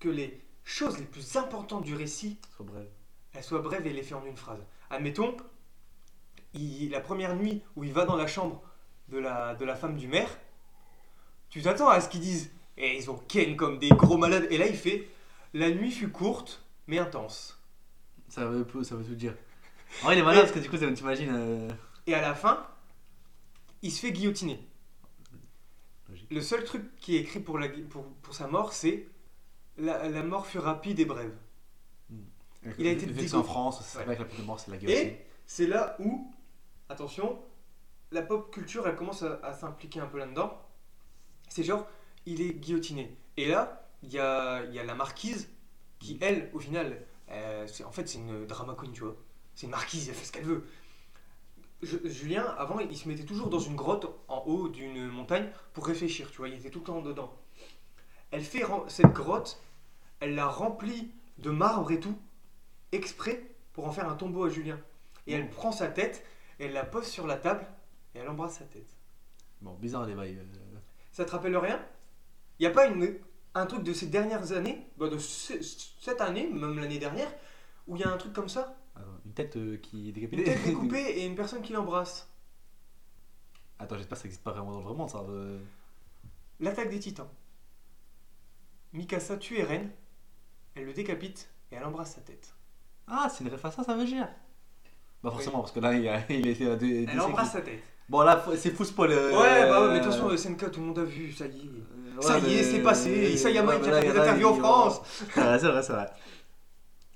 que les choses les plus importantes du récit, Sois bref. elles soient brèves et les fait en une phrase. Admettons, il- la première nuit où il va dans la chambre de la, de la femme du maire, tu t'attends à ce qu'ils disent Et ils ont ken comme des gros malades. Et là, il fait La nuit fut courte, mais intense. Ça veut, ça veut tout dire. En vrai, il est malin parce que du coup, ça t'imagines. euh, Et à la fin, il se fait guillotiner. Logique. Le seul truc qui est écrit pour, la, gui- pour, pour sa mort, c'est la, la mort fut rapide et brève. Il a été Vu que dégo- c'est en France, c'est Ouais. vrai que la plus de mort, c'est la guillotine. Et c'est là où, attention, la pop culture, elle commence à, à s'impliquer un peu là-dedans. C'est genre, il est guillotiné. Et là, il y a, il y a la marquise qui, elle, au final, euh, en fait, c'est une drama queen, tu vois. C'est une marquise, elle fait ce qu'elle veut. Je- Julien, avant, il se mettait toujours dans une grotte en haut d'une montagne pour réfléchir, tu vois. Il était tout le temps dedans. Elle fait cette grotte, elle la remplit de marbre et tout, exprès pour en faire un tombeau à Julien. Et elle prend sa tête, elle la pose sur la table, et elle embrasse sa tête. Bon, bizarre les bails. euh. Ça te rappelle rien? Il n'y a pas une, un truc de ces dernières années, bah, de ce- cette année, même l'année dernière, où il y a un truc comme ça? Une tête euh, qui est Une décapitée. tête découpée et une personne qui l'embrasse. Attends, j'espère que ça existe pas vraiment dans le vrai monde, ça. euh. L'attaque des titans. Mikasa tue Eren, elle le décapite, et elle embrasse sa tête. Ah, c'est une ref à ça, ça veut dire Bah, forcément, parce que là, il, a, il était à deux. Elle deux embrasse siècles. sa tête. Bon, là, faut- c'est fou spoil. euh, Ouais, bah ouais, mais de toute façon, le SNK, tout le monde a vu, ça y est. euh, Ça y est, mais- c'est passé. Isayama, il mais a fait y des interviews en il- France. C'est vrai, c'est vrai, c'est vrai.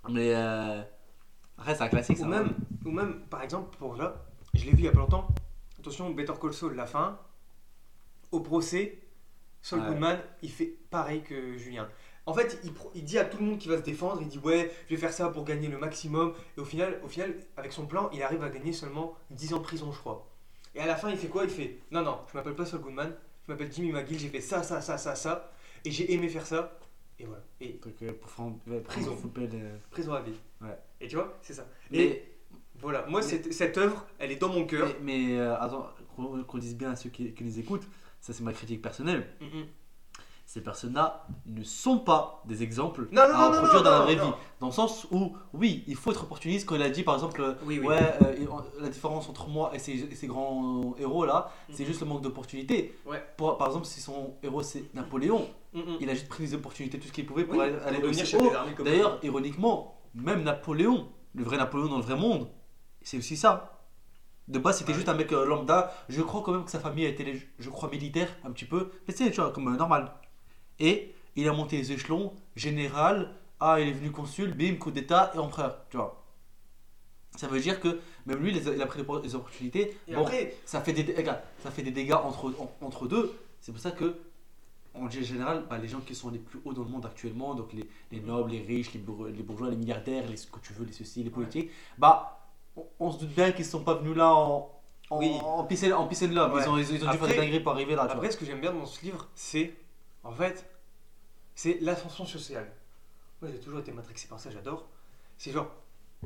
Mais euh... après, c'est un classique, Ou ça. même, ou même, par exemple, pour là, je l'ai vu il y a pas longtemps. Attention, Better Call Saul, la fin. Au procès, Saul Ouais. Goodman, il fait pareil que Julien. En fait, il, il dit à tout le monde qu'il va se défendre, il dit ouais, je vais faire ça pour gagner le maximum. Et au final, au final, avec son plan, il arrive à gagner seulement 10 ans de prison, je crois. Et à la fin, il fait quoi? Il fait non, non, je m'appelle pas Saul Goodman, je m'appelle Jimmy McGill, j'ai fait ça, ça, ça, ça, ça, et j'ai aimé faire ça. Et voilà. Et Donc, euh, pour ouais, Prison. euh, prison à vie. Ouais. Et tu vois, c'est ça. Et Mais, voilà, moi, cette, cette œuvre, elle est dans mon cœur. mais, mais, euh, attends, qu'on dise bien à ceux qui, qui les écoutent, ça c'est ma critique personnelle. Mm, mm. Ces personnes-là ne sont pas des exemples Non, non, à non, reproduire dans la vraie vie. Dans le sens où, oui, il faut être opportuniste quand il a dit par exemple, Oui, oui. ouais, euh, et la différence entre moi et ces, et ces grands héros là, c'est Mhm. juste le manque d'opportunités. Ouais. Par exemple, si son héros c'est Napoléon, Mm, mm. il a juste pris des opportunités, tout ce qu'il pouvait pour Oui, aller, aller devenir comme D'ailleurs, ironiquement, même Napoléon, le vrai Napoléon dans le vrai monde, c'est aussi ça. De base, c'était Ouais. juste un mec euh, lambda. Je crois quand même que sa famille a été, je crois, militaire un petit peu. Mais c'est, tu vois, comme euh, normal. Et il a monté les échelons, général, ah, il est venu consul, bim, coup d'état et empereur, tu vois. Ça veut dire que même lui, il a- pris les opportunités. Et bon, après, ça fait des dégâts, ça fait des dégâts entre, en- entre deux, C'est pour ça que, en général, bah, les gens qui sont les plus hauts dans le monde actuellement, donc les, les nobles, les riches, les, bour- les bourgeois, les milliardaires, les ce que tu veux, les ceci, les politiques, bah, on, on se doute bien qu'ils sont pas venus là en. En, Oui. en, peace and- en peace and love. Ouais. Ils ont, ils ont dû faire des dingueries pour arriver là. Après, vois. ce que j'aime bien dans ce livre, c'est en fait, c'est l'ascension sociale. Moi, j'ai toujours été matrixé par ça, j'adore. C'est genre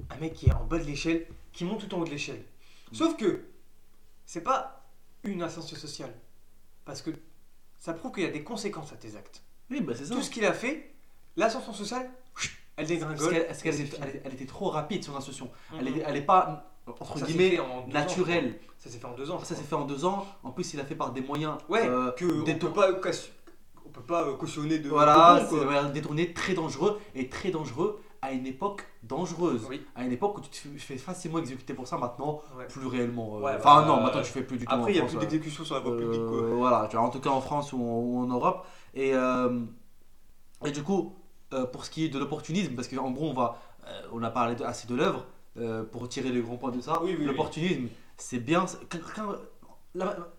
un mec qui est en bas de l'échelle, qui monte tout en haut de l'échelle. Sauf que c'est pas une ascension sociale, parce que ça prouve qu'il y a des conséquences à tes actes. Oui, bah c'est ça. Tout ce qu'il a fait, l'ascension sociale, elle dégringole. parce qu'elle était- trop rapide son ascension. Elle, Mhm. est, elle est pas, entre Ça guillemets, en ans, naturelle. Ça s'est fait en deux ans. Ça s'est fait en deux ans. En plus, il a fait par des moyens Ouais, euh, que on peut pas, on peut pas cautionner de. Voilà, c'est détournés très dangereux et très dangereux à une époque dangereuse. Oui. À une époque où tu te fais facilement exécuter pour ça, maintenant, Ouais. plus réellement. euh, Ouais, enfin, bah, non, euh, maintenant tu fais plus du tout. Après, il n'y a plus d'exécution sur la voie publique. Euh, Quoi. voilà, tu vois, en tout cas en France ou en, ou en Europe. Et, et du coup, pour ce qui est de l'opportunisme, parce qu'en gros, on, va, on a parlé assez de l'œuvre, pour tirer les grands points de ça, Oui, oui, l'opportunisme, c'est bien.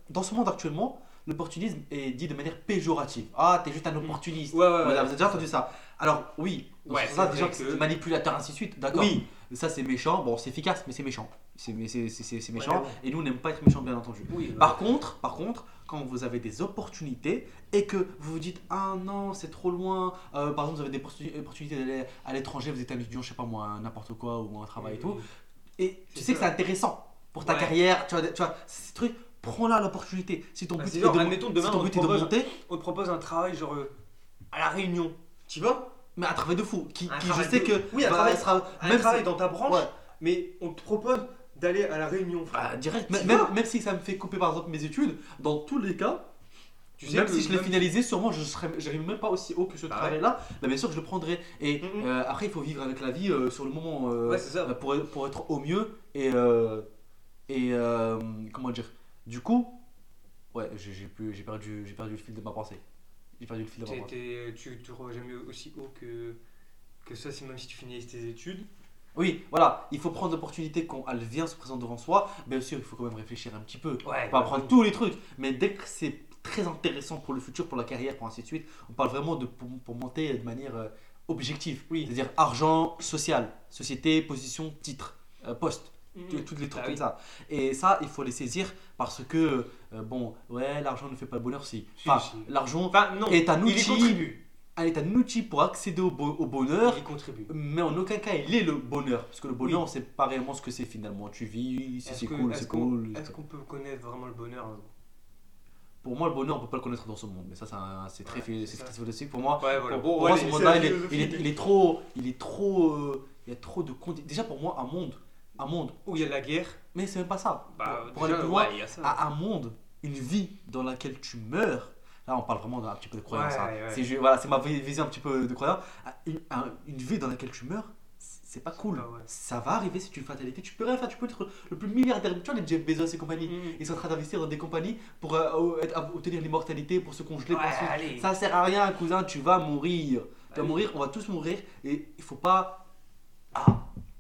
dans ce monde actuellement, l'opportunisme est dit de manière péjorative. Ah, t'es juste un opportuniste. Ouais, ouais, Vous ouais. avez déjà entendu ça. Alors, oui, dans Ouais, ce c'est sens-là, vrai déjà que- c'est manipulateur, ainsi de suite, d'accord. Oui, Ça, c'est méchant. Bon, c'est efficace, mais c'est méchant. C'est méchant. Ouais, Et nous, on n'aime pas être méchant, bien entendu. oui. Par contre, par contre, quand vous avez des opportunités et que vous vous dites ah non c'est trop loin, euh, par exemple vous avez des opportuni- opportunités d'aller à l'étranger, vous êtes un étudiant, je sais pas moi, n'importe quoi ou un travail et tout, et tu sais que c'est intéressant pour ta Ouais. carrière, tu vois, tu vois ces trucs, prends-la l'opportunité. Si ton Bah, but est genre, de, admettons, si demain, ton on but te est de propose- monter, on te propose un travail genre euh, à la Réunion. Tu vois mais un travail de fou, qui, qui je sais de- que Oui, un va- travail- sera Un même travail dans ta branche, Ouais. mais on te propose d'aller à la Réunion. frère. Bah, direct, même, même, si ça me fait couper par exemple mes études, dans tous les cas, tu sais même si je l'ai même- finalisé, sûrement je serais, j'arrive même pas aussi haut que ce Bah travail-là. Bah, bien sûr que je le prendrai. Et euh, après, il faut vivre avec la vie euh, sur le moment euh, Ouais, c'est ça. pour, pour être au mieux. Et, et comment dire? Du coup, ouais, j'ai j'ai perdu, j'ai perdu le fil de ma pensée. J'ai perdu le fil de ma T'es- pensée. t'es- tu te vois jamais aussi haut que, que ça, même si tu finis tes études. Oui, voilà, il faut prendre l'opportunité quand elle vient se présenter devant soi. Bien sûr, il faut quand même réfléchir un petit peu. Ouais, On va prendre tous les trucs, mais dès que c'est très intéressant pour le futur, pour la carrière, pour ainsi de suite, on parle vraiment de pour, pour monter de manière euh, objective. Oui. C'est-à-dire argent, social, société, position, titre, euh, poste, Mhm. toutes les trucs Bah comme oui. ça. Et ça, il faut les saisir parce que, euh, bon, ouais, l'argent ne fait pas le bonheur, si. Si, Enfin, si. l'argent Enfin, est un il y outil, contribue. est un outil pour accéder au, bo- au bonheur. Il y contribue. Mais en aucun cas, il est le bonheur. Parce que le bonheur, Oui. on sait pas réellement ce que c'est finalement. Tu vis, si Est-ce c'est que- cool, est-ce c'est qu'on- cool. Est-ce qu'on peut connaître vraiment le bonheur hein? Pour moi, le bonheur, on peut pas le connaître dans ce monde. Mais ça, c'est un- c'est très, Ouais, c'est très philosophique. Pour moi, Ouais, voilà. pour, moi, ce monde-là, il, est- philosophie. il est, il est trop. Il est trop. euh, il y a trop de Déjà, pour moi, un monde. Un monde. Où il y a la guerre. Mais c'est même pas ça. Bah, pour pour déjà, aller plus loin, ouais, à un monde, une vie dans laquelle tu meurs. Là, on parle vraiment d'un petit peu de croyance. Ouais, hein. ouais. C'est ju- voilà, c'est ma vi- vision un petit peu de croyance. À Une, un- une vie dans laquelle tu meurs, c'est pas cool. Ah. Ça va arriver, c'est une fatalité. Tu peux rien faire. Tu peux être le plus milliardaire. Tu vois, les Jeff Bezos et compagnie. Mhm. Ils sont en train d'investir dans des compagnies pour euh, être- obtenir l'immortalité, pour se congeler. pour. Ça sert à rien, cousin, tu vas mourir. Tu vas Allez. mourir, on va tous mourir. Et il faut pas. Ah,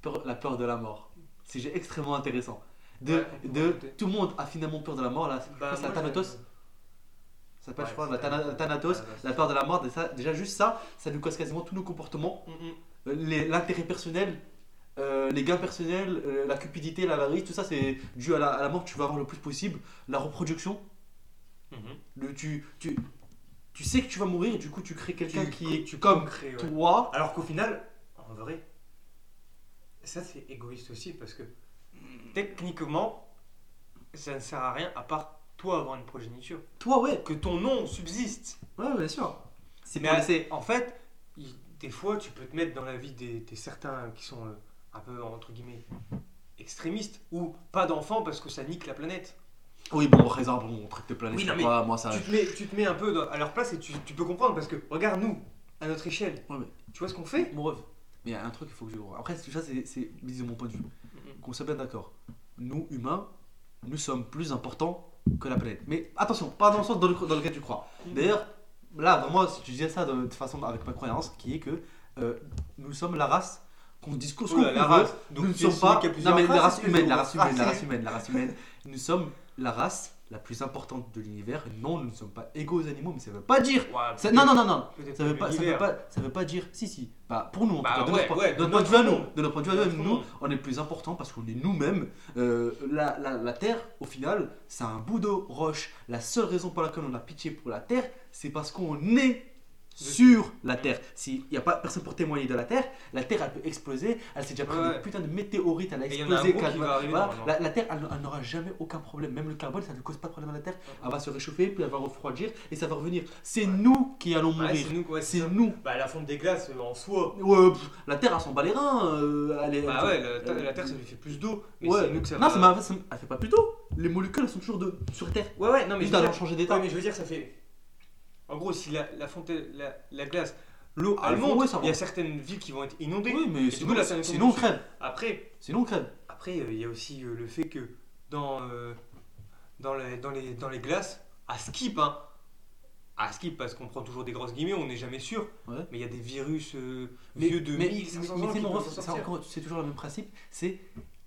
peur- la peur de la mort. C'est extrêmement intéressant. De, Ouais, de, tout le monde a finalement peur de la mort. Là, Bah, c'est la moi, Thanatos. Ça s'appelle, je crois, la Thana- Thanatos. Thanatos, la peur de la mort. Déjà, déjà juste ça, ça nous cause quasiment tous nos comportements. Mhm. Euh, les- L'intérêt personnel, euh, les gains personnels, euh, la cupidité, l'avarice, tout ça, c'est dû à la, à la mort que tu vas avoir le plus possible. La reproduction, Mhm. le, tu, tu, tu sais que tu vas mourir, du coup tu crées quelqu'un qui est tu comme crées, ouais. toi. Alors qu'au final, en vrai, ça c'est égoïste aussi parce que techniquement, ça ne sert à rien à part toi avoir une progéniture. Toi, ouais. Que ton nom subsiste. Ouais, bien sûr. C'est Mais en fait, il- des fois, tu peux te mettre dans la vie des, des certains qui sont euh, un peu entre guillemets extrémistes ou pas d'enfants parce que ça nique la planète. Oui, bon, par exemple, on traite de planète Oui, sur non, mais toi, moi ça. Tu, te mets, tu te mets un peu dans- à leur place et tu, tu peux comprendre parce que regarde nous à notre échelle. Ouais, mais- Tu vois ce qu'on fait? Mon rêve. Mais il y a un truc qu'il faut que je. Après, tout ça, c'est de mon point de vue. Qu'on soit bien d'accord. Nous, humains, nous sommes plus importants que la planète. Mais attention, pas dans le sens dans, le- dans lequel tu crois. D'ailleurs, là, vraiment, si tu disais ça de, de façon avec ma croyance, qui est que euh, nous sommes la race qu'on Oula, qu'on la race. nous ne sommes pas. Non, mais la race humaine, la race humaine, la race humaine, la race humaine. Nous sommes la race la plus importante de l'univers. Non, nous ne sommes pas égaux aux animaux, mais ça veut pas dire. Ouais, ça- non, non, non, non. Ça veut, pas, ça, veut l'univers. pas, ça veut pas dire. Si, si. Bah, pour nous, en Bah tout cas. De ouais, notre, point- ouais, de de notre point de notre vue à nous. De notre point de vue à nous, monde. on est plus important parce qu'on est nous-mêmes. Euh, la, la, la Terre, au final, c'est un bout de roche. La seule raison pour laquelle on a pitié pour la Terre, c'est parce qu'on est sur la Terre. S'il n'y a pas personne pour témoigner de la Terre, la Terre elle peut exploser. Elle s'est déjà pris Ouais. des putains de météorites, elle a Et il y en a un explosé. calme- va arriver voilà. la, la Terre, elle, elle n'aura jamais aucun problème. Même le carbone, ça ne cause pas de problème à la Terre. Elle va se réchauffer, puis elle va refroidir et ça va revenir. C'est nous qui allons Ouais, mourir. c'est nous, ouais, c'est ça. nous. Bah, la fonte des glaces euh, en soi. Ouais, pff, la Terre, elle s'en bat les reins. euh, elle est- Bah ouais, la, Terre- la Terre ça lui fait plus d'eau. Mais Ouais. c'est nous que ça non, va- ça ça elle fait pas plus d'eau. Les molécules, elles sont toujours de, sur Terre. Ouais, ouais, non, mais Juste je veux dire- changé d'état. Ouais, mais je veux dire, ça fait. En gros, si la, la fonte, la, la glace, l'eau, Ah, elle le fond, monte, ouais, ça il y a monte. certaines villes qui vont être inondées. Oui, mais Et du sinon, coup, nous tombe sinon on crève. Après, Sinon on crève. après, euh, il y a aussi euh, le fait que dans, euh, dans, les, dans, les, dans les glaces, à skip, hein, à skip parce qu'on prend toujours des grosses guillemets, on n'est jamais sûr. Ouais. Mais il y a des virus euh, vieux de mais- 1500 mais ans c'est qui mon peuvent ref- c'est sortir. encore- c'est toujours le même principe. C'est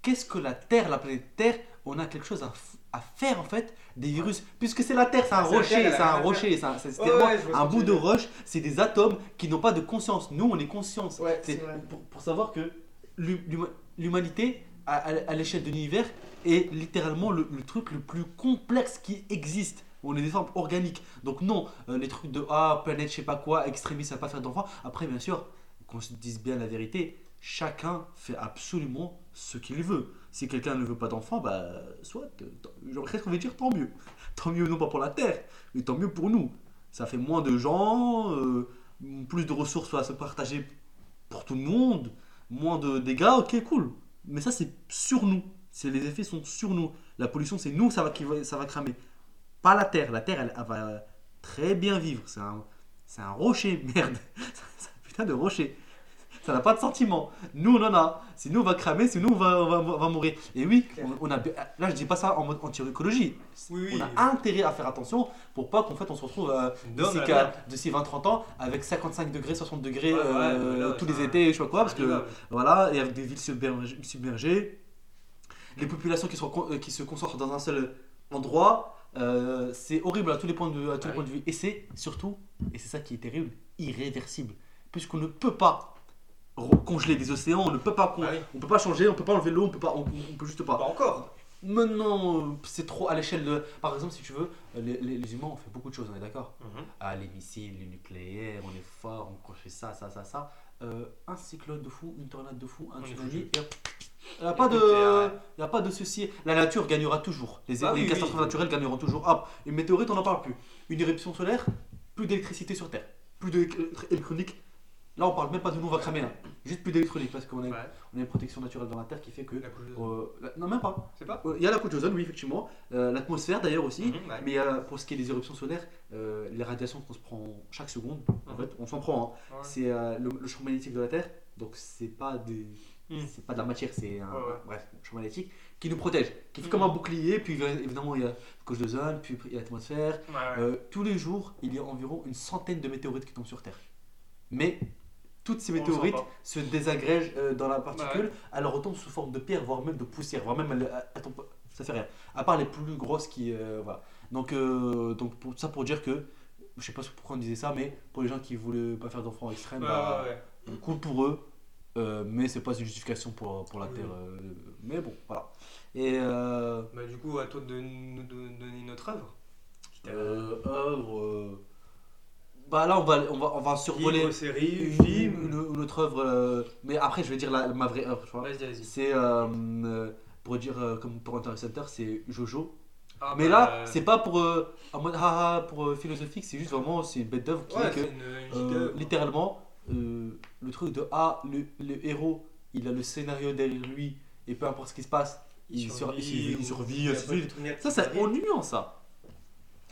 qu'est-ce que la Terre, la planète Terre, on a quelque chose à, f- à faire en fait des virus, puisque c'est la Terre, c'est un Ah, rocher, c'est un rocher, c'est un- c'est- Ouais, un bout de roche, c'est des atomes qui n'ont pas de conscience. Nous, on est conscience. Ouais, C'est pour, pour savoir que l'hu- l'huma- l'humanité, à, à- à l'échelle de l'univers, est littéralement le, le truc le plus complexe qui existe. On est des formes organiques. Donc non, euh, les trucs de ah, planète, je sais pas quoi, extrémiste, ça va pas faire d'enfants. Après, bien sûr, qu'on se dise bien la vérité, chacun fait absolument ce qu'il veut. Si quelqu'un ne veut pas d'enfants, bah, soit, euh, presque envie de dire tant mieux. Tant mieux non pas pour la Terre, mais tant mieux pour nous. Ça fait moins de gens, euh, plus de ressources à se partager pour tout le monde, moins de dégâts, ok, cool. Mais ça, c'est sur nous. C'est les effets sont sur nous. La pollution, c'est nous ça va, ça va cramer. Pas la Terre. La Terre, elle, elle va très bien vivre. C'est un, c'est un rocher, merde. C'est un putain de rocher. Ça n'a pas de sentiment. Nous, on en a. Si nous, on va cramer, si nous, on va, on va, on va mourir. Et oui, on, on a, là, je dis pas ça en mode anti-écologie. Oui, oui. On a intérêt à faire attention pour pas qu'en fait, on se retrouve euh, d'ici la qu'à- merde. d'ici 20-30 ans avec 55 degrés, 60 degrés Ouais, ouais, euh, tous c'est les un- étés, je sais pas quoi, parce que voilà, et avec des villes submergées, submergées, les populations qui, sont, con- euh, qui se concentrent dans un seul endroit, euh, c'est horrible à tous les points de, à tous les points de vue. Et c'est surtout, et c'est ça qui est terrible, irréversible. Puisqu'on ne peut pas congeler des océans, on ne peut pas, con- Ah oui. on peut pas changer, on peut pas enlever l'eau, on peut pas, on, on peut juste pas. Pas encore. Maintenant, euh, c'est trop à l'échelle de. Par exemple, si tu veux, les, les- les humains, on fait beaucoup de choses, on est d'accord ah, les missiles, les nucléaires, on est fort, on fait ça, ça, ça, ça. Euh, un cyclone de fou, une tornade de fou, un tsunami. Il n'y a, pas de- euh, y a pas de souci. La nature gagnera toujours. Les, Ah les oui, catastrophes oui. naturelles gagneront toujours. Hop, une météorite, on n'en parle plus. Une éruption solaire, plus d'électricité sur Terre. Plus d'électronique. Là, on parle même pas de va cramer. là. Juste plus d'électronique parce qu'on a, Ouais. on a une protection naturelle dans la Terre qui fait que. La couche de- euh, la- non, même pas. Euh, Il y a la couche d'ozone, oui, effectivement. Euh, L'atmosphère, d'ailleurs, aussi. Mhm, ouais. Mais pour ce qui est des éruptions solaires, les radiations qu'on se prend chaque seconde, en Mhm. fait, on s'en prend. hein. Ouais. C'est le, le champ magnétique de la Terre, donc c'est pas des, Mhm. c'est pas de la matière, c'est un bref, champ magnétique qui nous protège, qui fait comme un bouclier. Puis évidemment, il y a la couche d'ozone, puis il y a l'atmosphère. Tous les jours, il y a environ une centaine de météorites qui tombent sur Terre. Mais toutes ces sent météorites se désagrègent euh, dans la particule, Ouais. elles retombent sous forme de pierre, voire même de poussière, voire même ça fait rien. À part les plus grosses qui, euh, voilà. Donc, euh, donc pour, ça pour dire que, je sais pas pourquoi on disait ça, mais pour les gens qui voulaient pas faire d'enfants extrêmes, bah, ouais, cool pour eux. euh, mais c'est pas une justification pour, pour la Oui. Terre. euh, mais bon, voilà. Et euh, Bah, du coup, à toi de nous don- donner notre œuvre. œuvre. Bah là, on va, on va, on va survoler. Livre, série, une, film. une- une autre œuvre. euh, mais après, je vais dire la, ma vraie œuvre. tu vois. Vas-y, vas-y. C'est euh, euh, pour dire euh, comme pour Hunter x Hunter, c'est Jojo. Ah, mais bah, là, euh, c'est pas pour euh, en mode haha pour euh, philosophique, c'est juste vraiment c'est une bête d'œuvre qui Ouais, est que c'est une, une euh, littéralement euh, le truc de ah le, le héros il a le scénario derrière lui et peu importe ce qui se passe il, sur- il survit, il survit, il ça c'est ennuyant ça.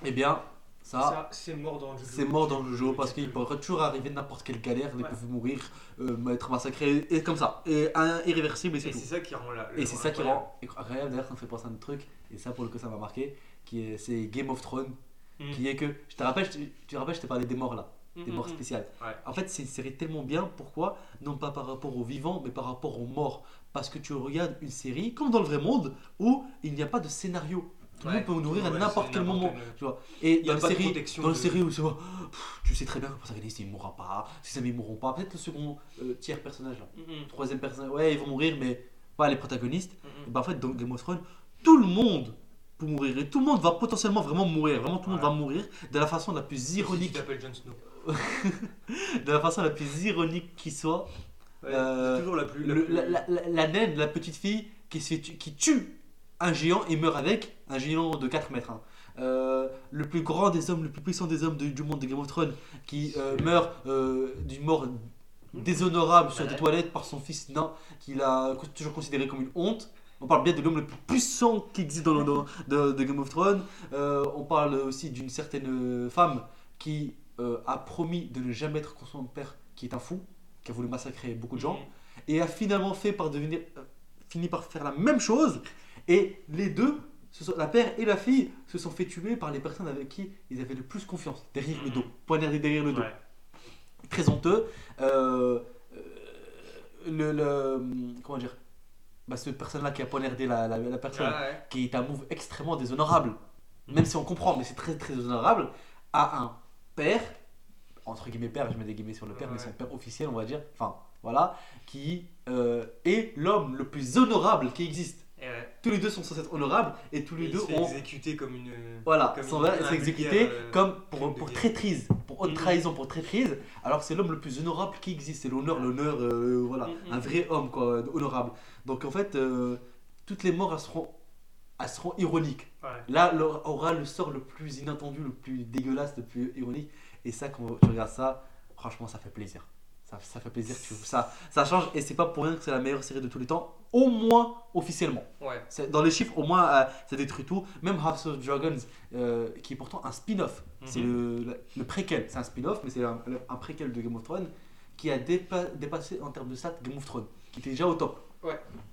Eh bien ça c'est mort dans le jeu. c'est mort dans le jeu parce qu'il pourrait toujours arriver n'importe quelle galère, ils Ouais. peuvent mourir, euh, être massacrés et comme ça et un irréversible et c'est Et tout. c'est ça qui rend la. Et c'est ça qui rend incroyable. D'ailleurs, ça me fait penser à un truc, et ça pour le coup, ça m'a marqué, qui est c'est Game of Thrones, Mm. qui est que je te rappelle, je te, tu te rappelles, je t'ai parlé des morts là, des morts spéciales. Ouais. En fait, c'est une série tellement bien. Pourquoi? Non pas par rapport aux vivants, mais par rapport aux morts. Parce que tu regardes une série, comme dans le vrai monde, où il n'y a pas de scénario. Tout le Ouais, monde peut mourir à ouais, n'importe c'est quel n'importe moment. Tu vois. Et Il y a dans séries, protection dans de- séries où pff, tu sais très bien que le protagoniste il mourra pas, si jamais ils mourront pas, peut-être le second euh, tiers personnage là, Mhm, troisième personnage, ouais ils vont mourir mais pas les protagonistes. Et bah en fait dans Game of Thrones, tout le monde peut mourir et tout le monde va potentiellement vraiment mourir, vraiment tout le monde va mourir de la façon la plus Si ironique, t'appelles Jon Snow. de la façon la plus ironique qui soit. Ouais, Euh, toujours la plus. La, plus- la, la- la- la naine, la petite fille qui, se qui tue un géant et meurt avec, un géant de 4 mètres. hein. Euh, le plus grand des hommes, le plus puissant des hommes de- du monde de Game of Thrones, qui euh, meurt euh, d'une mort déshonorable sur des toilettes par son fils nain, qu'il a toujours considéré comme une honte. On parle bien de l'homme le plus puissant qui existe dans le dans- de, de Game of Thrones. Euh, on parle aussi d'une certaine femme qui a promis de ne jamais être contre son père, qui est un fou, qui a voulu massacrer beaucoup de gens Mhm. et a finalement fait par devenir fini par faire la même chose et les deux ce sont, la père et la fille se sont fait tuer par les personnes avec qui ils avaient le plus confiance derrière le dos poignardé derrière le dos Ouais. très honteux euh, euh, le, le- comment dire bah, cette personne là qui a poignardé la, la, la personne ouais. qui est un move extrêmement déshonorable, même si on comprend, mais c'est très très déshonorable, à un père, entre guillemets père, je mets des guillemets sur le père, mais Ouais. son père officiel, on va dire, enfin voilà, qui euh, est l'homme le plus honorable qui existe. Tous les deux sont censés être honorables et tous les Et deux ont. exécuter comme une. Voilà, comme son une- verre un est exécuté vulgaire, euh, comme pour, traîtrise, pour haute Mhm. trahison, pour traîtrise, alors que c'est l'homme le plus honorable qui existe, c'est l'honneur, l'honneur, euh, voilà, Mhm. un vrai homme quoi, honorable. Donc en fait, euh, toutes les morts elles seront, elles seront ironiques. Ouais. Là, aura le sort le plus inattendu, le plus dégueulasse, le plus ironique. Et ça, quand tu regardes ça, franchement, ça fait plaisir. Ça, ça fait plaisir, tu, ça, ça change. Et c'est pas pour rien que c'est la meilleure série de tous les temps, au moins officiellement. Ouais. Dans les chiffres, au moins, euh, ça détruit tout. Même House of Dragons, euh, qui est pourtant un spin-off. C'est le, le, le préquel. C'est un spin-off, mais c'est un, un préquel de Game of Thrones qui a dépa- dépassé en termes de stats Game of Thrones, qui était déjà au top.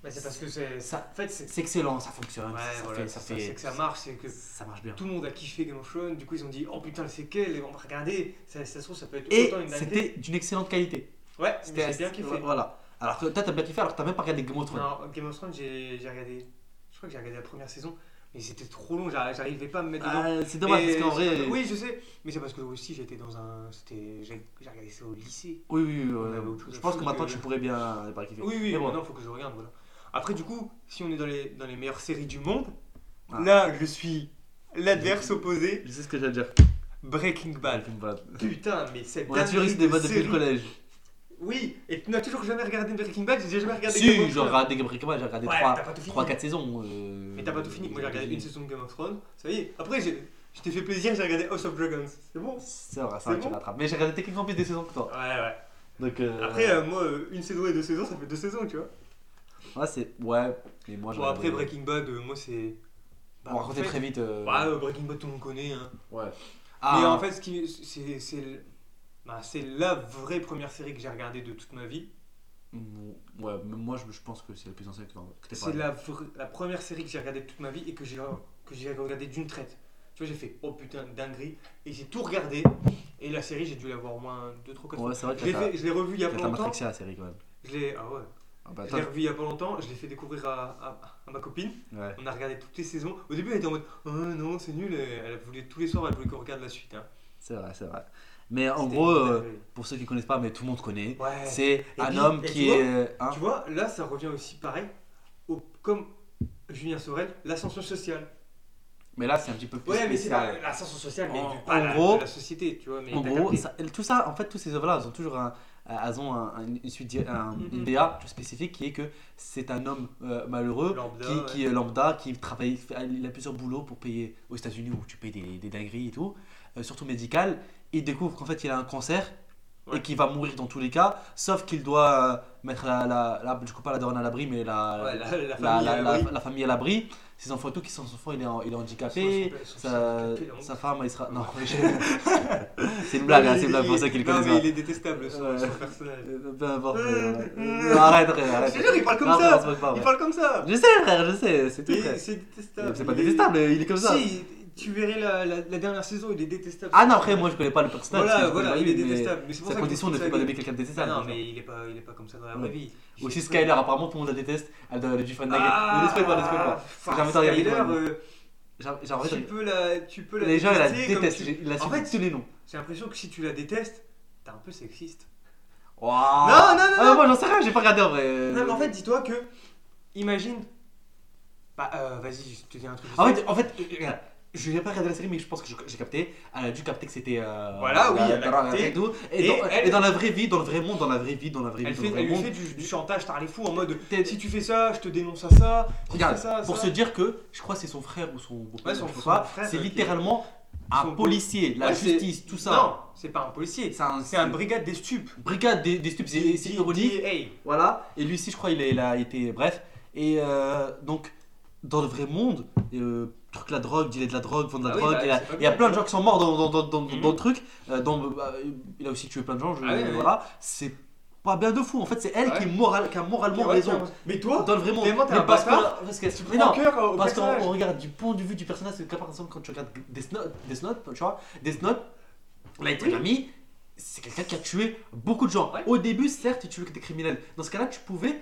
Mais c'est parce que c'est. Ça- En fait, c'est. C'est excellent, ça fonctionne. Ouais, ça, voilà, fait, ça, fait- c'est que ça marche, c'est que ça marche bien. tout le monde a kiffé Game of Thrones, du coup ils ont dit oh putain le séquel, et on va regarder, ça, ça se trouve ça peut être Et autant une dinguerie. c'était d'une excellente qualité. Ouais, C'était bien kiffé. Voilà. Alors que toi, t'as bien kiffé alors que t'as même pas regardé Game of Thrones. Non, Game of Thrones, j'ai j'ai regardé. Je crois que j'ai regardé la première saison, mais c'était trop long, j'arri- j'arrivais pas à me mettre dedans. Ah, c'est dommage parce qu'en vrai. Oui, je sais, mais c'est parce que aussi j'étais dans un. C'était. J'ai regardé ça au lycée. Oui, oui, oui, ouais. Je pense que maintenant que- tu pourrais bien. Oui, oui, Mais bon. maintenant faut que je regarde, voilà. Après, du coup, si on est dans les, dans les meilleures séries du monde, Ah. là je suis l'adverse opposé, Je sais ce que j'allais dire. Breaking Bad. Breaking Bad. Putain, mais cette On a toujours eu ce dinguerie débat de depuis le collège. Oui, et tu n'as toujours jamais regardé Breaking Bad, j'ai jamais regardé Game Si, of j'ai Thrones. regardé Breaking Bad, j'ai regardé Ouais, 3 t'as pas tout fini. 3-4 saisons. euh, Mais t'as pas tout fini. Moi j'ai regardé une saison de Game of Thrones. Ça y est. Après, j'ai- je t'ai fait plaisir, j'ai regardé House of Dragons. C'est bon? C'est vrai, ça C'est tu bon? rattrapes. Mais j'ai regardé techniquement plus des saisons que toi. Ouais, ouais. Donc, euh, Après, euh, moi, euh, une saison et deux saisons, ça fait deux saisons, tu vois. ouais, c'est. Ouais, mais moi j'ai Bon, après, Breaking Bad, euh, moi c'est. On va raconter en fait- très vite. euh, Ouais, euh, Breaking Bad, tout le monde connaît. Hein. Ouais. Mais Ah, en fait, ce qui, c'est, c'est, le- bah, c'est la vraie première série que j'ai regardée de toute ma vie. ouais, moi je, je pense que c'est la plus ancienne que que C'est la, la première série que j'ai regardée de toute ma vie et que j'ai, regardée d'une traite. Tu vois, j'ai fait oh putain, dinguerie. Et j'ai tout regardé. Et la série, j'ai dû la voir au moins 2-3 4 fois. Ouais, c'est vrai que Je l'ai, t'as fait- je l'ai revu il y a pas longtemps. la série quand même. Je l'ai, ah ouais. Ah bah, Je toi- l'ai revu il y a pas longtemps. Je l'ai fait découvrir à, à- à ma copine. Ouais. On a regardé toutes les saisons. Au début, elle était en mode oh non, c'est nul. Elle elle voulait tous les soirs, elle voulait qu'on regarde la suite. hein. C'est vrai, c'est vrai. Mais en gros, euh, pour ceux qui connaissent pas, mais tout le monde connaît, Ouais. c'est un puis- homme qui tu vois, est. hein, Tu vois, là, ça revient aussi pareil, au, comme Julien Sorel, l'ascension sociale. mais là, c'est un petit peu plus Ouais, mais c'est l'ascension sociale, mais En- du, pas en la, gros- de la société, tu vois. Mais En gros, ça- tout ça, en fait, tous ces œuvres-là, elles ont toujours un, elles ont un- un- une suite, un- une DA spécifique qui est que c'est un homme euh, malheureux Lambda, qui, ouais. est lambda, qui travaille, il a plusieurs boulots pour payer aux États-Unis où tu payes des, des dingueries et tout, euh, surtout médical. Il découvre qu'en fait il a un cancer Ouais. et qu'il va mourir dans tous les cas, sauf qu'il doit euh, mettre la, la, la- je pas la daronne à l'abri, mais la, Ouais, la, famille, euh, la- famille à l'abri. Ses enfants, et tout, qui sont son enfant, il est, en- il est handicapé. Sa, handicapé, sa femme, il sera. Non, c'est une blague, Non, hein, c'est une blague pour ceux qui le Non, connaissent mais il est détestable, son, son personnage. Euh, Peu importe. Arrête, arrête. Je te jure, il parle comme Non, ça. Il parle comme ça. Je sais, frère, je sais, c'est tout. C'est détestable. C'est pas détestable, il est comme ça. Tu verrais la, la, la dernière saison, il est détestable. Ah non, après, moi je connais pas le personnage. Voilà, il est mais détestable. Mais c'est pour Sa ça condition ne fait pas lui quelqu'un de Ah détestable. non, comme ça. mais il est pas, il est pas comme ça dans la Ouais. vraie vie. Aussi Skyler, apparemment tout le monde la déteste. Elle doit elle a dû faire une dinguerie. Ah, Ne spoil pas, ne spoil pas. J'ai euh, J'ai envie Tu de- peux la, tu peux la Les gens, ils la tu- En fait, tous les noms. j'ai l'impression que si tu la détestes, t'es un peu sexiste. Waouh. Non, non, non, Ah, non. Moi, j'en sais rien, j'ai pas regardé en vrai. Non, mais en fait, dis-toi que. Imagine. Bah, euh, vas-y, je te dis un truc. En fait, en fait, euh, regarde, je n'ai pas regardé la série, mais je pense que j'ai capté. Elle a dû capter que c'était. euh, Voilà, oui, elle a capté. Et, tout. Et, Et dans, elle- et dans la vraie vie, dans le vrai monde, dans la vraie vie, dans la vraie elle, vie, dans fait, le vrai elle lui monde. fait du, du chantage, t'as les fous en mode. Si tu fais ça, je te dénonce à ça. Si Regarde, ça, pour ça. se dire que, je crois que c'est son frère ou son beau-père, Ouais, je c'est littéralement un son- policier, la Ouais, justice, tout ça. Non, c'est pas un policier. C'est un, C'est un brigade des stupes. brigade des, des stupes, c'est ironique. Hey. Voilà, et lui aussi, je crois, il a, il a été. Bref. Et euh, donc, dans le vrai monde, euh, truc la drogue, dealer de la drogue, vendre de la Ah oui, drogue, bah, il, y a, il y plein de tu gens qui sont morts dans, dans, dans, dans, Mhm. dans le truc. euh, bah, il a aussi tué plein de gens, je, Ah oui, oui. voilà. C'est pas bien de fou, en fait, c'est elle Ah qui, est moral, qui a moralement Ouais, raison. Mais toi, Dans le vrai monde. Mais parce que- bâtard, parce que- tu mais non, cœur au parce qu'on on regarde du point de vue du personnage, c'est que par exemple quand tu regardes Death Note, Death Note tu vois, Death Note, là, Oui. ami, c'est quelqu'un qui a tué beaucoup de gens. Ouais. Au début, certes, il tuait que des criminels. Dans ce cas-là, tu pouvais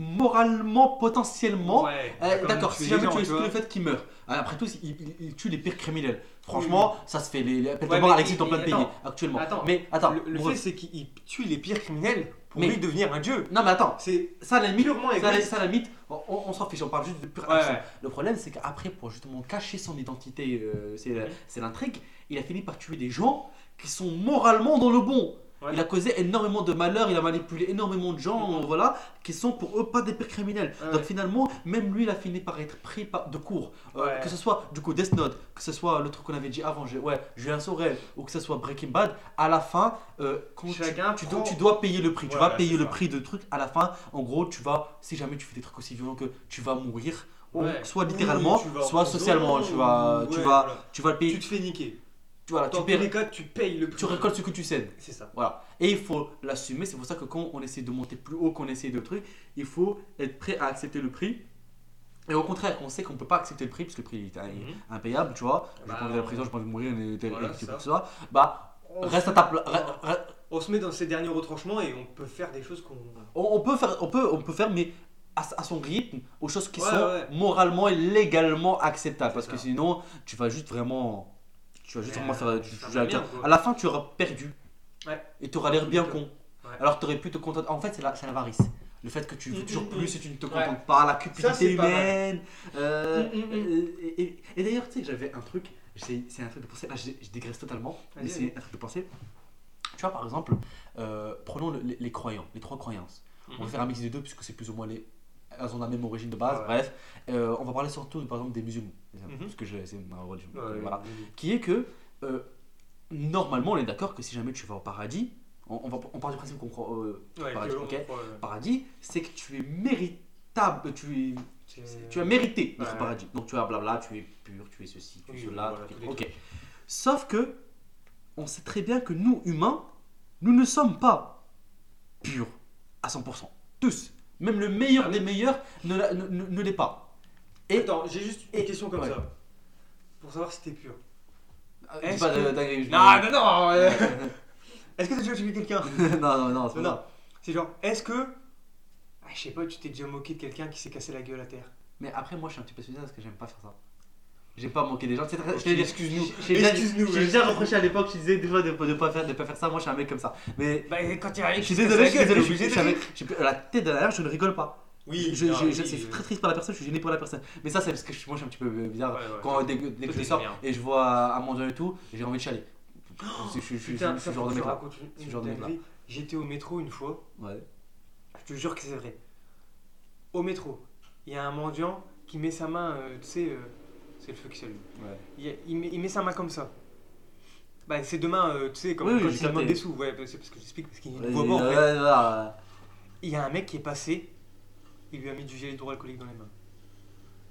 moralement, potentiellement, Ouais, euh, D'accord, si jamais gens, tu exclus le fait qu'il meurt. Euh, Après tout, il, tue les pires criminels. Franchement, ça se fait. Les, de Ouais, mort, dans il- plein de pays actuellement. attends, mais attends, le, le fait c'est qu'il tue les pires criminels pour Mais- lui devenir un dieu. Non, mais attends, C'est ça la limite, ça, ça, à la limite, on, s'en fiche, on parle juste de pure Ouais, action. Le problème, c'est qu'après, pour justement cacher son identité, euh, c'est c'est l'intrigue, il a fini par tuer des gens qui sont moralement dans le bon. Ouais. Il a causé énormément de malheur, il a manipulé énormément de gens, Mhm. voilà, qui sont pour eux pas des pires criminels. Ouais. Donc finalement, même lui, il a fini par être pris par- de court. Euh, Ouais. Que ce soit du coup Death Note, que ce soit le truc qu'on avait dit avant, ouais, Julien Sorel, ou que ce soit Breaking Bad, à la fin, euh, quand tu- Chacun tu, prend- dois, tu dois payer le prix. Tu vas payer le prix de truc. À la fin, en gros, tu vas, si jamais tu fais des trucs aussi violents que tu vas mourir, soit littéralement, soit socialement, tu vas, tu vas, voilà. tu vas le payer. Tu te fais niquer. Tu, voilà, tu, cas, payes le prix. tu récoltes ce que tu cèdes. C'est ça. Voilà. Et il faut l'assumer. C'est pour ça que quand on essaie de monter plus haut, qu'on essaie de trucs, il faut être prêt à accepter le prix. Et au contraire, on sait qu'on peut pas accepter le prix, parce que le prix est Mhm. impayable, tu vois. J'ai Bah, pas envie en prison, j'ai pas envie de mourir, et, et- Voilà, et- c'est tout ça. Bah, On reste se- à ta place. On se met dans ces derniers retranchements et on peut faire des choses qu'on. On, on peut faire, on peut, on peut faire, mais à, son rythme, aux choses qui Ouais, sont ouais. moralement et légalement acceptables. Parce que sinon, tu vas juste vraiment, tu vas juste Ouais, vraiment tu- tu- quoi. à la fin, tu auras perdu. Ouais. Et tu auras l'air bien Ouais. con. Ouais. Alors tu aurais pu te contenter. En fait, c'est la, c'est l'avarice. Le fait que tu veux Mm, toujours mm, plus mm. et tu ne te Ouais. contentes pas, la cupidité humaine. euh, Mm, mm, mm. euh, et et- et d'ailleurs, tu sais, j'avais un truc, c'est c'est un truc de pensée, là je, je dégraisse totalement, mais c'est un truc de pensée. Tu vois, par exemple, euh, prenons le- les, les croyants, les trois croyances. On va faire un mix des deux puisque c'est plus ou moins les. Elles ont la même origine de base, Ouais. bref. Euh, on va parler surtout, par exemple, des musulmans, Mhm. parce que c'est ma religion. Ouais, voilà. Qui est que, euh, normalement, on est d'accord que si jamais tu vas au paradis, on, on va, on part du principe qu'on croit euh, Ouais, Paradis, paradis, c'est que tu es méritable, tu es tu as mérité notre paradis. Donc tu as blabla, tu es pur, tu es ceci, tu es Oui, cela. voilà, tu es- tous les ok. Sauf que on sait très bien que nous, humains, nous ne sommes pas purs à 100%. Tous. Même le meilleur Ah, des meilleurs ne, l'a- ne, ne- ne l'est pas. Et Attends, j'ai juste une et- question comme ouais. ça. Pour savoir si t'es pur. Euh, Est-ce pas que- je- Non, non, non euh, Est-ce que t'as déjà tué quelqu'un? Non, non, non, c'est pas Non. C'est genre, est-ce que. Ah, je sais pas, tu t'es déjà moqué de quelqu'un qui s'est cassé la gueule à terre? Mais après, moi, je suis un petit peu suicidaire parce que j'aime pas faire ça. J'aime pas moquer des gens. Excuse-nous. j'ai déjà- Excuse-nous, J'ai ouais. déjà reproché à l'époque, je disais des fois de, de pas faire, de pas faire ça. Moi, je suis un mec comme ça. Mais Bah, quand il arrive, je suis désolé, je suis désolé, je suis- je suis un mec- je suis- La tête de derrière, je ne rigole pas. Oui, Je, non, je- oui, je- c'est oui. très triste pour la personne, je suis gêné pour la personne. Mais ça, c'est parce que je- moi, je suis un petit peu bizarre. Ouais, ouais. Quand dès, que- dès que Toi, je sors et je vois un mendiant et tout, j'ai envie de chialer. Je, suis ce genre de mec là. J'étais au métro une fois, Ouais. je te jure que c'est vrai. Au métro, il y a un mendiant qui met sa main, euh, tu sais, euh, c'est le feu qui s'allume. Ouais. Il, il met, il met sa main comme ça. Bah, ses deux mains, euh, tu sais, comme Oui, quand il demande des sous. Ouais, c'est parce que j'explique, parce qu'il voit pas en fait. Il y a un mec qui est passé, il lui a mis du gel hydroalcoolique dans les mains.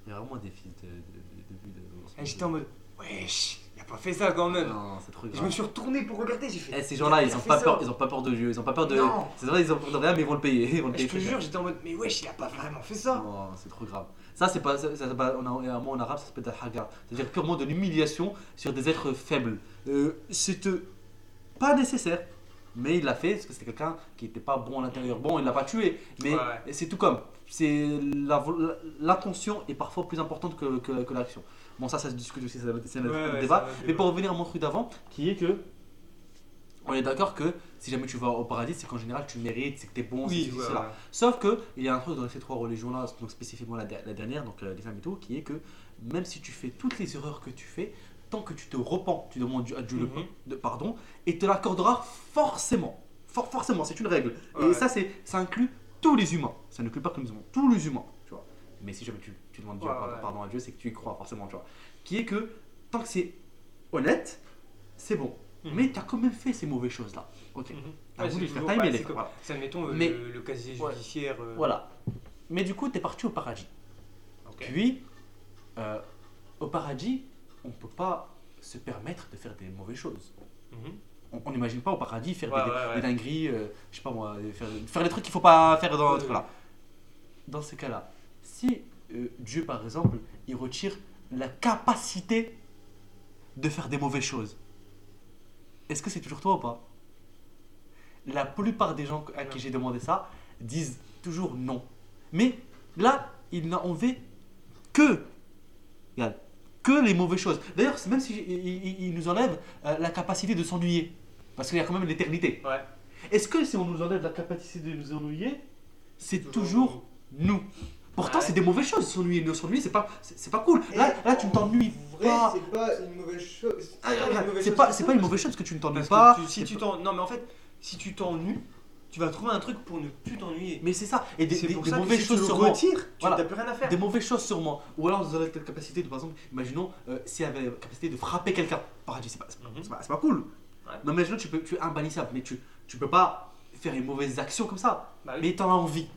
Il y a vraiment des fils de, de, de, j'étais en mode, wesh, il a pas fait ça quand même. Non, c'est trop Je grave. me suis retourné pour regarder, j'ai fait. Eh, ces gens-là, ils ont pas ça. peur, ils ont pas peur de Dieu, ils ont pas peur de. Non. C'est vrai, ils ont peur de rien, mais ils vont le payer. Ils vont le Et payer je te jure, j'étais en mode, mais wesh, il a pas vraiment fait ça. Non, c'est trop grave. Ça, c'est pas. Ça, ça, ça- on a un mot en arabe, ça s'appelle al-hagar. C'est-à-dire purement de l'humiliation sur des êtres faibles. Euh, c'est euh, pas nécessaire. Mais il l'a fait parce que c'était quelqu'un qui était pas bon à l'intérieur. Bon, il l'a pas tué, mais Ouais. c'est tout comme. C'est la vo- l'intention est parfois plus importante que, que, que l'action. Bon, ça, ça se discute aussi, c'est un autre- c'est un Ouais, débat. Mais pour revenir à mon truc d'avant, qui est que. On est d'accord que si jamais tu vas au paradis, c'est qu'en général tu mérites, c'est que t'es bon, c'est Oui, ceci, ouais, cela. ouais. Sauf que il y a un truc dans ces trois religions-là, donc spécifiquement la, la dernière, donc euh, l'islam et tout, qui est que même si tu fais toutes les erreurs que tu fais, tant que tu te repens, tu demandes à Dieu le Mhm. pardon, et te l'accordera forcément. For- forcément, c'est une règle. Et ça, c'est, ça inclut tous les humains. Ça n'inclut pas que les humains, tous les humains. Tu vois. Mais si jamais tu, tu demandes Dieu, pardon à Dieu, c'est que tu y crois forcément. Tu vois. Qui est que tant que c'est honnête, c'est bon. Mhm. Mais tu as quand même fait ces mauvaises choses-là. Ok. Mhm. T'as Ouais, voulu c'est faire, toujours- t'as aimé ouais, les c'est faire, comme- voilà. C'est, admettons, euh, Mais- le, le casier Ouais. judiciaire. euh, Voilà. Mais du coup, tu es parti au paradis. Puis, euh, au paradis, on peut pas se permettre de faire des mauvaises choses. Mhm. On- n'imagine pas au paradis faire Ouais, des, dingueries, euh, je sais pas moi, faire, faire des trucs qu'il faut pas faire dans le truc là. Dans ce cas-là, si Dieu par exemple, il retire la capacité de faire des mauvaises choses, est-ce que c'est toujours toi ou pas? La plupart des gens à qui j'ai demandé ça disent toujours non. Mais là, il n'a enlevé que, que les mauvaises choses. D'ailleurs, même si il, il- il nous enlève euh, la capacité de s'ennuyer, parce qu'il y a quand même l'éternité. Ouais. Est-ce que si on nous enlève la capacité de nous ennuyer, c'est Toujours toujours nous? Pourtant, Ouais. c'est des mauvaises choses. S'ennuyer, ne s'ennuyer, c'est pas, c'est pas cool. Là, là, tu ne t'ennuies pas. c'est pas une mauvaise chose. Ah, C'est pas, c'est pas une mauvaise chose que tu ne t'ennuies pas. si tu. Non, mais en fait, si tu t'ennuies, tu vas trouver un truc pour ne plus t'ennuyer. Mais c'est ça. Et des, pour des ça que mauvaises si choses sûrement. retires, tu Voilà. n'as plus rien à faire. Des mauvaises choses sûrement. Ou alors, nous avons la capacité de, par exemple, imaginons, euh, si elle avait la capacité de frapper quelqu'un. Paradis, c'est pas, c'est pas, cool. Ouais. Mais imaginons, tu, peux, tu es imbannissable, mais tu, tu peux pas faire une mauvaise action comme ça. Bah oui. Mais tu en as envie.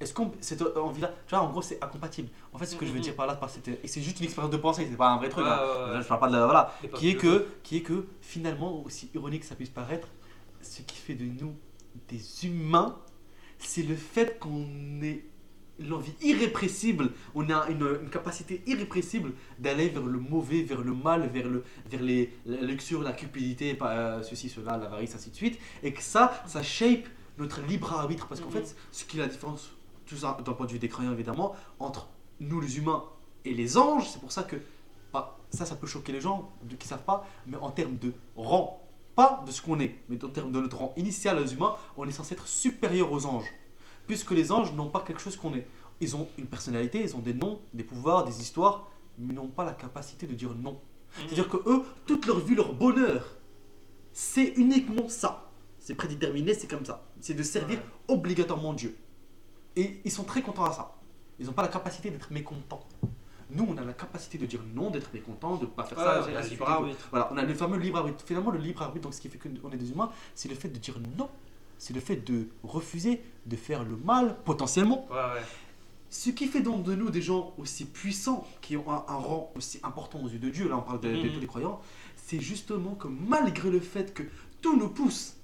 Est-ce qu'on cette envie-là, tu vois, en gros, c'est incompatible. En fait, ce que je veux dire par là, c'est juste une expérience de pensée, c'est pas un vrai truc. Ouais, hein. ouais, ouais. Je parle pas de la, voilà. Qui est que, qui est que finalement, aussi ironique que ça puisse paraître, ce qui fait de nous des humains, c'est le fait qu'on ait l'envie irrépressible, on a une, une capacité irrépressible d'aller vers le mauvais, vers le mal, vers, le, vers les, la luxure, la cupidité, euh, ceci, cela, l'avarice, ainsi de suite, et que ça, ça shape notre libre arbitre. Parce qu'en fait, ce qui est la différence, tout ça d'un point de vue des croyants évidemment, entre nous les humains et les anges, c'est pour ça que bah, ça, ça peut choquer les gens de, qui savent pas, mais en termes de rang, pas de ce qu'on est, mais en termes de notre rang initial aux humains, on est censé être supérieur aux anges. Puisque les anges n'ont pas quelque chose qu'on est. Ils ont une personnalité, ils ont des noms, des pouvoirs, des histoires, mais n'ont pas la capacité de dire non. C'est-à-dire que eux, toute leur vie, leur bonheur, c'est uniquement ça. C'est prédéterminé, c'est comme ça. C'est de servir Ouais. obligatoirement Dieu. Et ils sont très contents à ça. Ils n'ont pas la capacité d'être mécontents. Nous, on a la capacité de dire non, d'être mécontent, de ne pas faire ça. on a le de libre arbitre. Voilà, on a le fameux libre arbitre. Finalement, le libre arbitre, donc ce qui fait qu'on est des humains, c'est le fait de dire non. C'est le fait de refuser de faire le mal, potentiellement. Ouais, ouais. Ce qui fait donc de nous des gens aussi puissants, qui ont un, un rang aussi important aux yeux de Dieu, là on parle de, de Mhm. tous les croyants, c'est justement que malgré le fait que tout nous pousse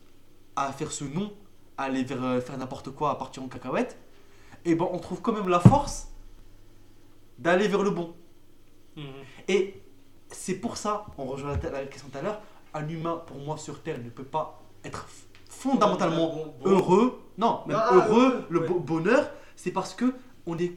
à faire ce non, à aller vers, euh, faire n'importe quoi, à partir en cacahuète, et ben on trouve quand même la force d'aller vers le bon. Mhm. Et c'est pour ça, on rejoint la, la question tout à l'heure, un humain pour moi sur Terre ne peut pas être fondamentalement Bon, bon. heureux, non, même Ah, heureux, le ouais. bonheur, c'est parce que on est,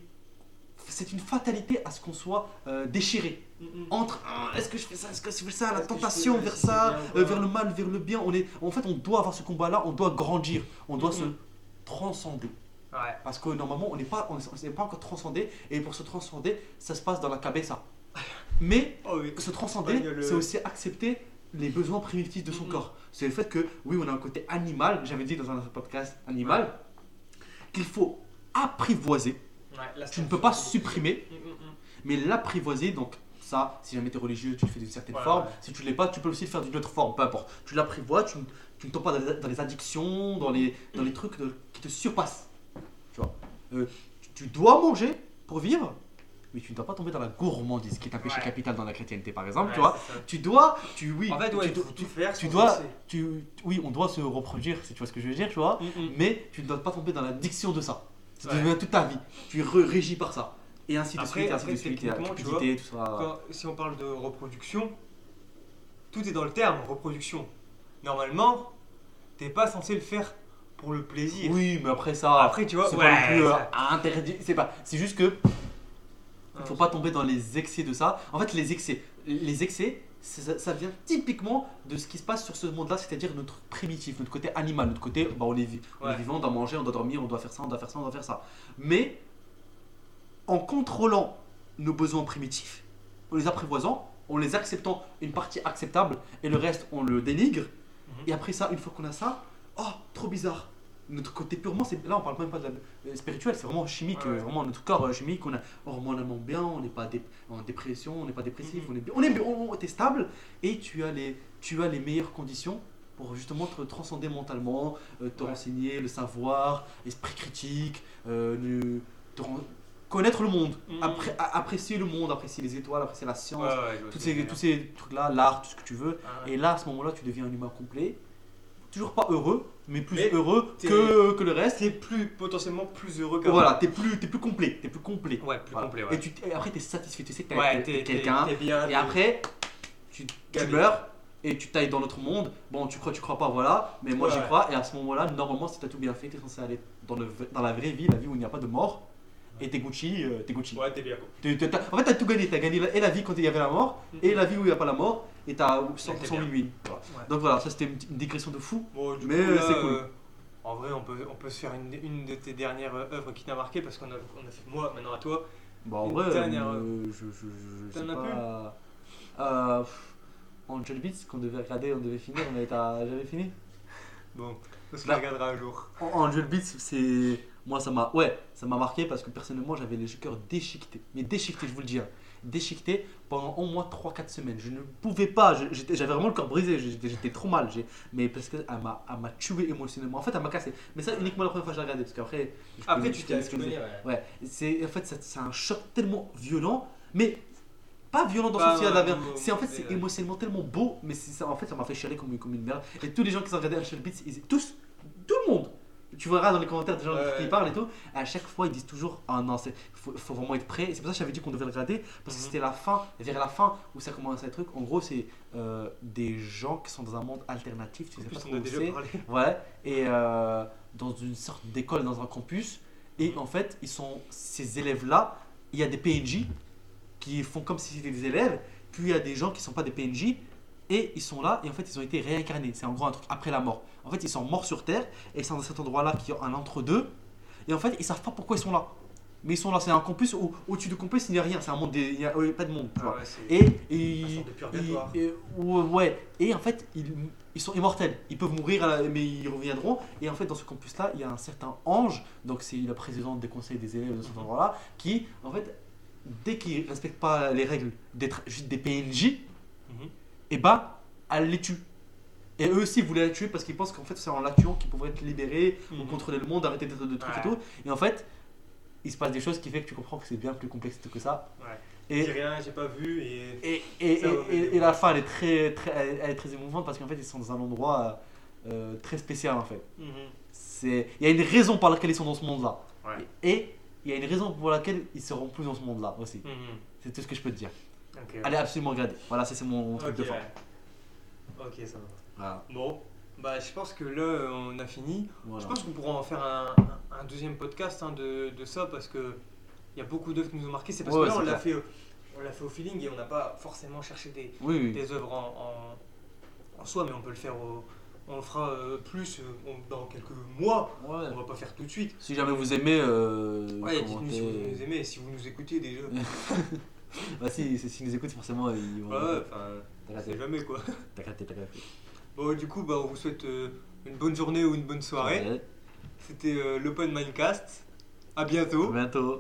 c'est une fatalité à ce qu'on soit euh, déchiré Mhm. entre ah, est-ce que je fais ça, est-ce que je fais ça, la tentation fais- vers ça, bien euh, vers le mal, vers le bien. On est, en fait, on doit avoir ce combat-là, on doit grandir, on doit se Mhm. transcender. Ouais. Parce que normalement, on n'est pas, on n'est pas encore transcendé, et pour se transcender, ça se passe dans la cabessa. Mais Oh oui. se transcender, le- c'est aussi accepter les besoins primitifs de son corps. C'est le fait que, oui, on a un côté animal, j'avais dit dans un podcast animal, qu'il faut apprivoiser. Ouais, Tu ne peux pas supprimer, mais l'apprivoiser, donc ça, si jamais tu es religieux, tu le fais d'une certaine forme. ouais. Si tu ne l'es pas, tu peux aussi le faire d'une autre forme, peu importe. Tu l'apprivoises, tu, ne- tu ne tombes pas dans les, dans les addictions, dans les, dans les trucs de- qui te surpassent. Tu vois Euh, tu, dois manger pour vivre, mais tu ne dois pas tomber dans la gourmandise, qui est un péché Ouais. capital dans la chrétienté, par exemple. Ouais, tu vois. Tu dois, tu, oui, En fait, ouais, tu, tu- faire. tu dois, tu- oui, on doit se reproduire, si tu vois ce que je veux dire, tu vois. Mhm. Mais tu ne dois pas tomber dans l'addiction de ça. Ça devient toute ta vie. Tu es re- régi par ça. Et ainsi de Après- suite, et ainsi après, de suite. Et la tu cupidité, tout ça. Quand- si on parle de reproduction, tout est dans le terme reproduction. Normalement, t'es pas censé le faire pour le plaisir. Oui, mais après ça, Après, tu vois, c'est ouais, pas non plus euh, interdit. C'est pas. C'est juste que Il faut pas tomber dans les excès de ça. En fait, les excès, les excès, ça, ça vient typiquement de ce qui se passe sur ce monde-là, c'est-à-dire notre primitif, notre côté animal, notre côté, bah, on, est, vi- on est Ouais. vivant, on doit manger, on doit dormir, on doit faire ça, on doit faire ça, on doit faire ça. Mais en contrôlant nos besoins primitifs, en les apprivoisant, en les acceptant une partie acceptable et le reste on le dénigre. Mhm. Et après ça, une fois qu'on a ça, oh, trop bizarre. Notre côté purement, c'est là on parle même pas de la euh, spirituelle, c'est vraiment chimique, Ouais, euh, vraiment notre corps euh, chimique, on est hormonalement bien, on n'est pas dé- en dépression, on n'est pas dépressif, Mhm. on est bien, on est stable et tu as les, tu as les meilleures conditions pour justement te transcender mentalement, euh, te Ouais. renseigner, le savoir, esprit critique, euh, le- te ren- connaître le monde, Mhm. appré- a- apprécier le monde, apprécier les étoiles, apprécier la science, Ouais, tous ces, tous ces trucs-là, l'art, tout ce que tu veux. Et là, à ce moment-là, tu deviens un humain complet. Toujours pas heureux, mais plus Mais heureux que, que le reste. T'es plus potentiellement plus heureux qu'avant. Voilà, t'es plus, t'es plus complet. T'es plus complet. Ouais, plus Voilà. complet. Ouais. Et, tu, et après, t'es satisfait. Tu sais que t'as ouais, quelqu'un. Et après, tu, meurs et tu tailles dans l'autre monde. Bon, tu crois, tu crois pas, voilà. Mais moi, Ouais, j'y crois. Et à ce moment-là, normalement, si t'as tout bien fait, t'es censé aller dans, le, dans la vraie vie, la vie où il n'y a pas de mort. Et t'es Gucci, euh, t'es Gucci. Ouais, t'es bien. quoi. T'es- t'es- t'as- en fait, t'as tout gagné. T'as gagné la- et la vie quand il y avait la mort, et la vie où il n'y a pas la mort, et t'as 100% bien. win-win. Voilà. Ouais. Donc voilà, ça c'était une, une digression de fou. Bon, du Mais, coup, euh, là, c'est cool. euh, en vrai, on peut, on peut se faire une, une de tes dernières euh, œuvres qui t'a marqué parce qu'on a, on a fait moi, maintenant à toi. Bon, en Une vrai, dernière, euh, je, je, je, je T'en sais as pas. Euh, pff, Beats, qu'on devait regarder, on devait finir, on avait à- j'avais fini. Bon, on se Là. regardera un jour. An- Angel Beats, c'est. Moi, ça m'a. Ouais, ça m'a marqué parce que personnellement, j'avais les cœurs déchiquetés. Mais déchiquetés, je vous le dis. hein. Déchiquetés pendant au moins 3-4 semaines. Je ne pouvais pas. je- J'avais vraiment le corps brisé. J'étais trop mal. Mais parce qu'elle m'a elle m'a tué émotionnellement. En fait, elle m'a cassé. Mais ça, uniquement la première fois que j'ai regardé. Parce qu'après. je Après, tu je t'es ouais. Ouais, c'est en fait c'est un choc tellement violent, mais pas violent dans Pas son ouais, vous- C'est en fait c'est émotionnellement tellement beau, mais ça en fait ça m'a fait chialer comme, comme une merde. Et tous les gens qui ont regardé Angel Beats, ils, tous, tout le monde. Tu verras dans les commentaires des gens Ouais, qui ouais. parlent et tout. À chaque fois, ils disent toujours Ah non, il faut, faut vraiment être prêt. C'est pour ça que j'avais dit qu'on devait le regarder. Parce que Mhm. c'était la fin, vers la fin où ça commence à être truc. En gros, c'est euh, des gens qui sont dans un monde alternatif. Tu sais pas on a déjà parlé. Ouais, et euh, dans une sorte d'école, dans un campus. Et Mhm. en fait, ils sont ces élèves-là, il y a des PNJ qui font comme si c'était des élèves, puis il y a des gens qui sont pas des PNJ, et ils sont là, et en fait, ils ont été réincarnés. C'est en gros un truc après la mort. En fait, ils sont morts sur Terre, et ils sont dans cet endroit-là qui est un entre-deux, et en fait, ils savent pas pourquoi ils sont là. Mais ils sont là, c'est un campus où au-dessus du campus, il n'y a rien, c'est un monde, des- il n'y a euh, pas de monde, tu Ah ouais, Et, et, et- et- ouais, et en fait, ils, ils sont immortels. Ils peuvent mourir, la- mais ils reviendront. Et en fait, dans ce campus-là, il y a un certain ange, donc c'est la présidente des conseils des élèves de cet endroit-là, qui, en fait, dès qu'ils ne respectent pas les règles d'être juste des PNJ, Mhm. Et bah, elle les tue. Et eux aussi voulaient la tuer parce qu'ils pensent qu'en fait, c'est en la tuant qu'ils pourraient être libérés, ou Mhm. contrôler le monde, arrêter d'être de trucs et tout. Et en fait, il se passe des choses qui fait que tu comprends que c'est bien plus complexe que ça. Ouais. Et, J'ai rien, j'ai pas vu et. et, et, et- la fin, elle est très, très, elle est très émouvante parce qu'en fait, ils sont dans un endroit euh, très spécial en fait. Mhm. C'est, il y a une raison par laquelle ils sont dans ce monde-là. Ouais. Et il y a une raison pour laquelle ils seront plus dans ce monde-là aussi. Mhm. C'est tout ce que je peux te dire. Ok. Allez absolument regarder. Voilà, ça c'est mon, truc de fin. ouais. Ok, ça va. Voilà. Bon, bah je pense que là on a fini. Voilà. Je pense qu'on pourra en faire un, un deuxième podcast hein, de, de ça parce que il y a beaucoup d'œuvres qui nous ont marqué. C'est parce Ouais, que là on l'a fait, on l'a fait au feeling et on n'a pas forcément cherché des, Oui, oui. des œuvres en, en, en soi, mais on peut le faire. au- on le fera euh, plus euh, on- dans quelques mois. Ouais. On va pas faire tout de suite. Si jamais vous aimez, euh, Ouais, dites-nous si vous nous aimez, si vous nous écoutez déjà. Bah si, si, s'ils nous écoutent forcément, ils vont. Ouais, ouais, enfin, jamais quoi. T'as raté, t'as raté. Bon, du coup, bah, on vous souhaite euh, une bonne journée ou une bonne soirée. Ouais. C'était euh, l'Open Mindcast. À bientôt. À bientôt.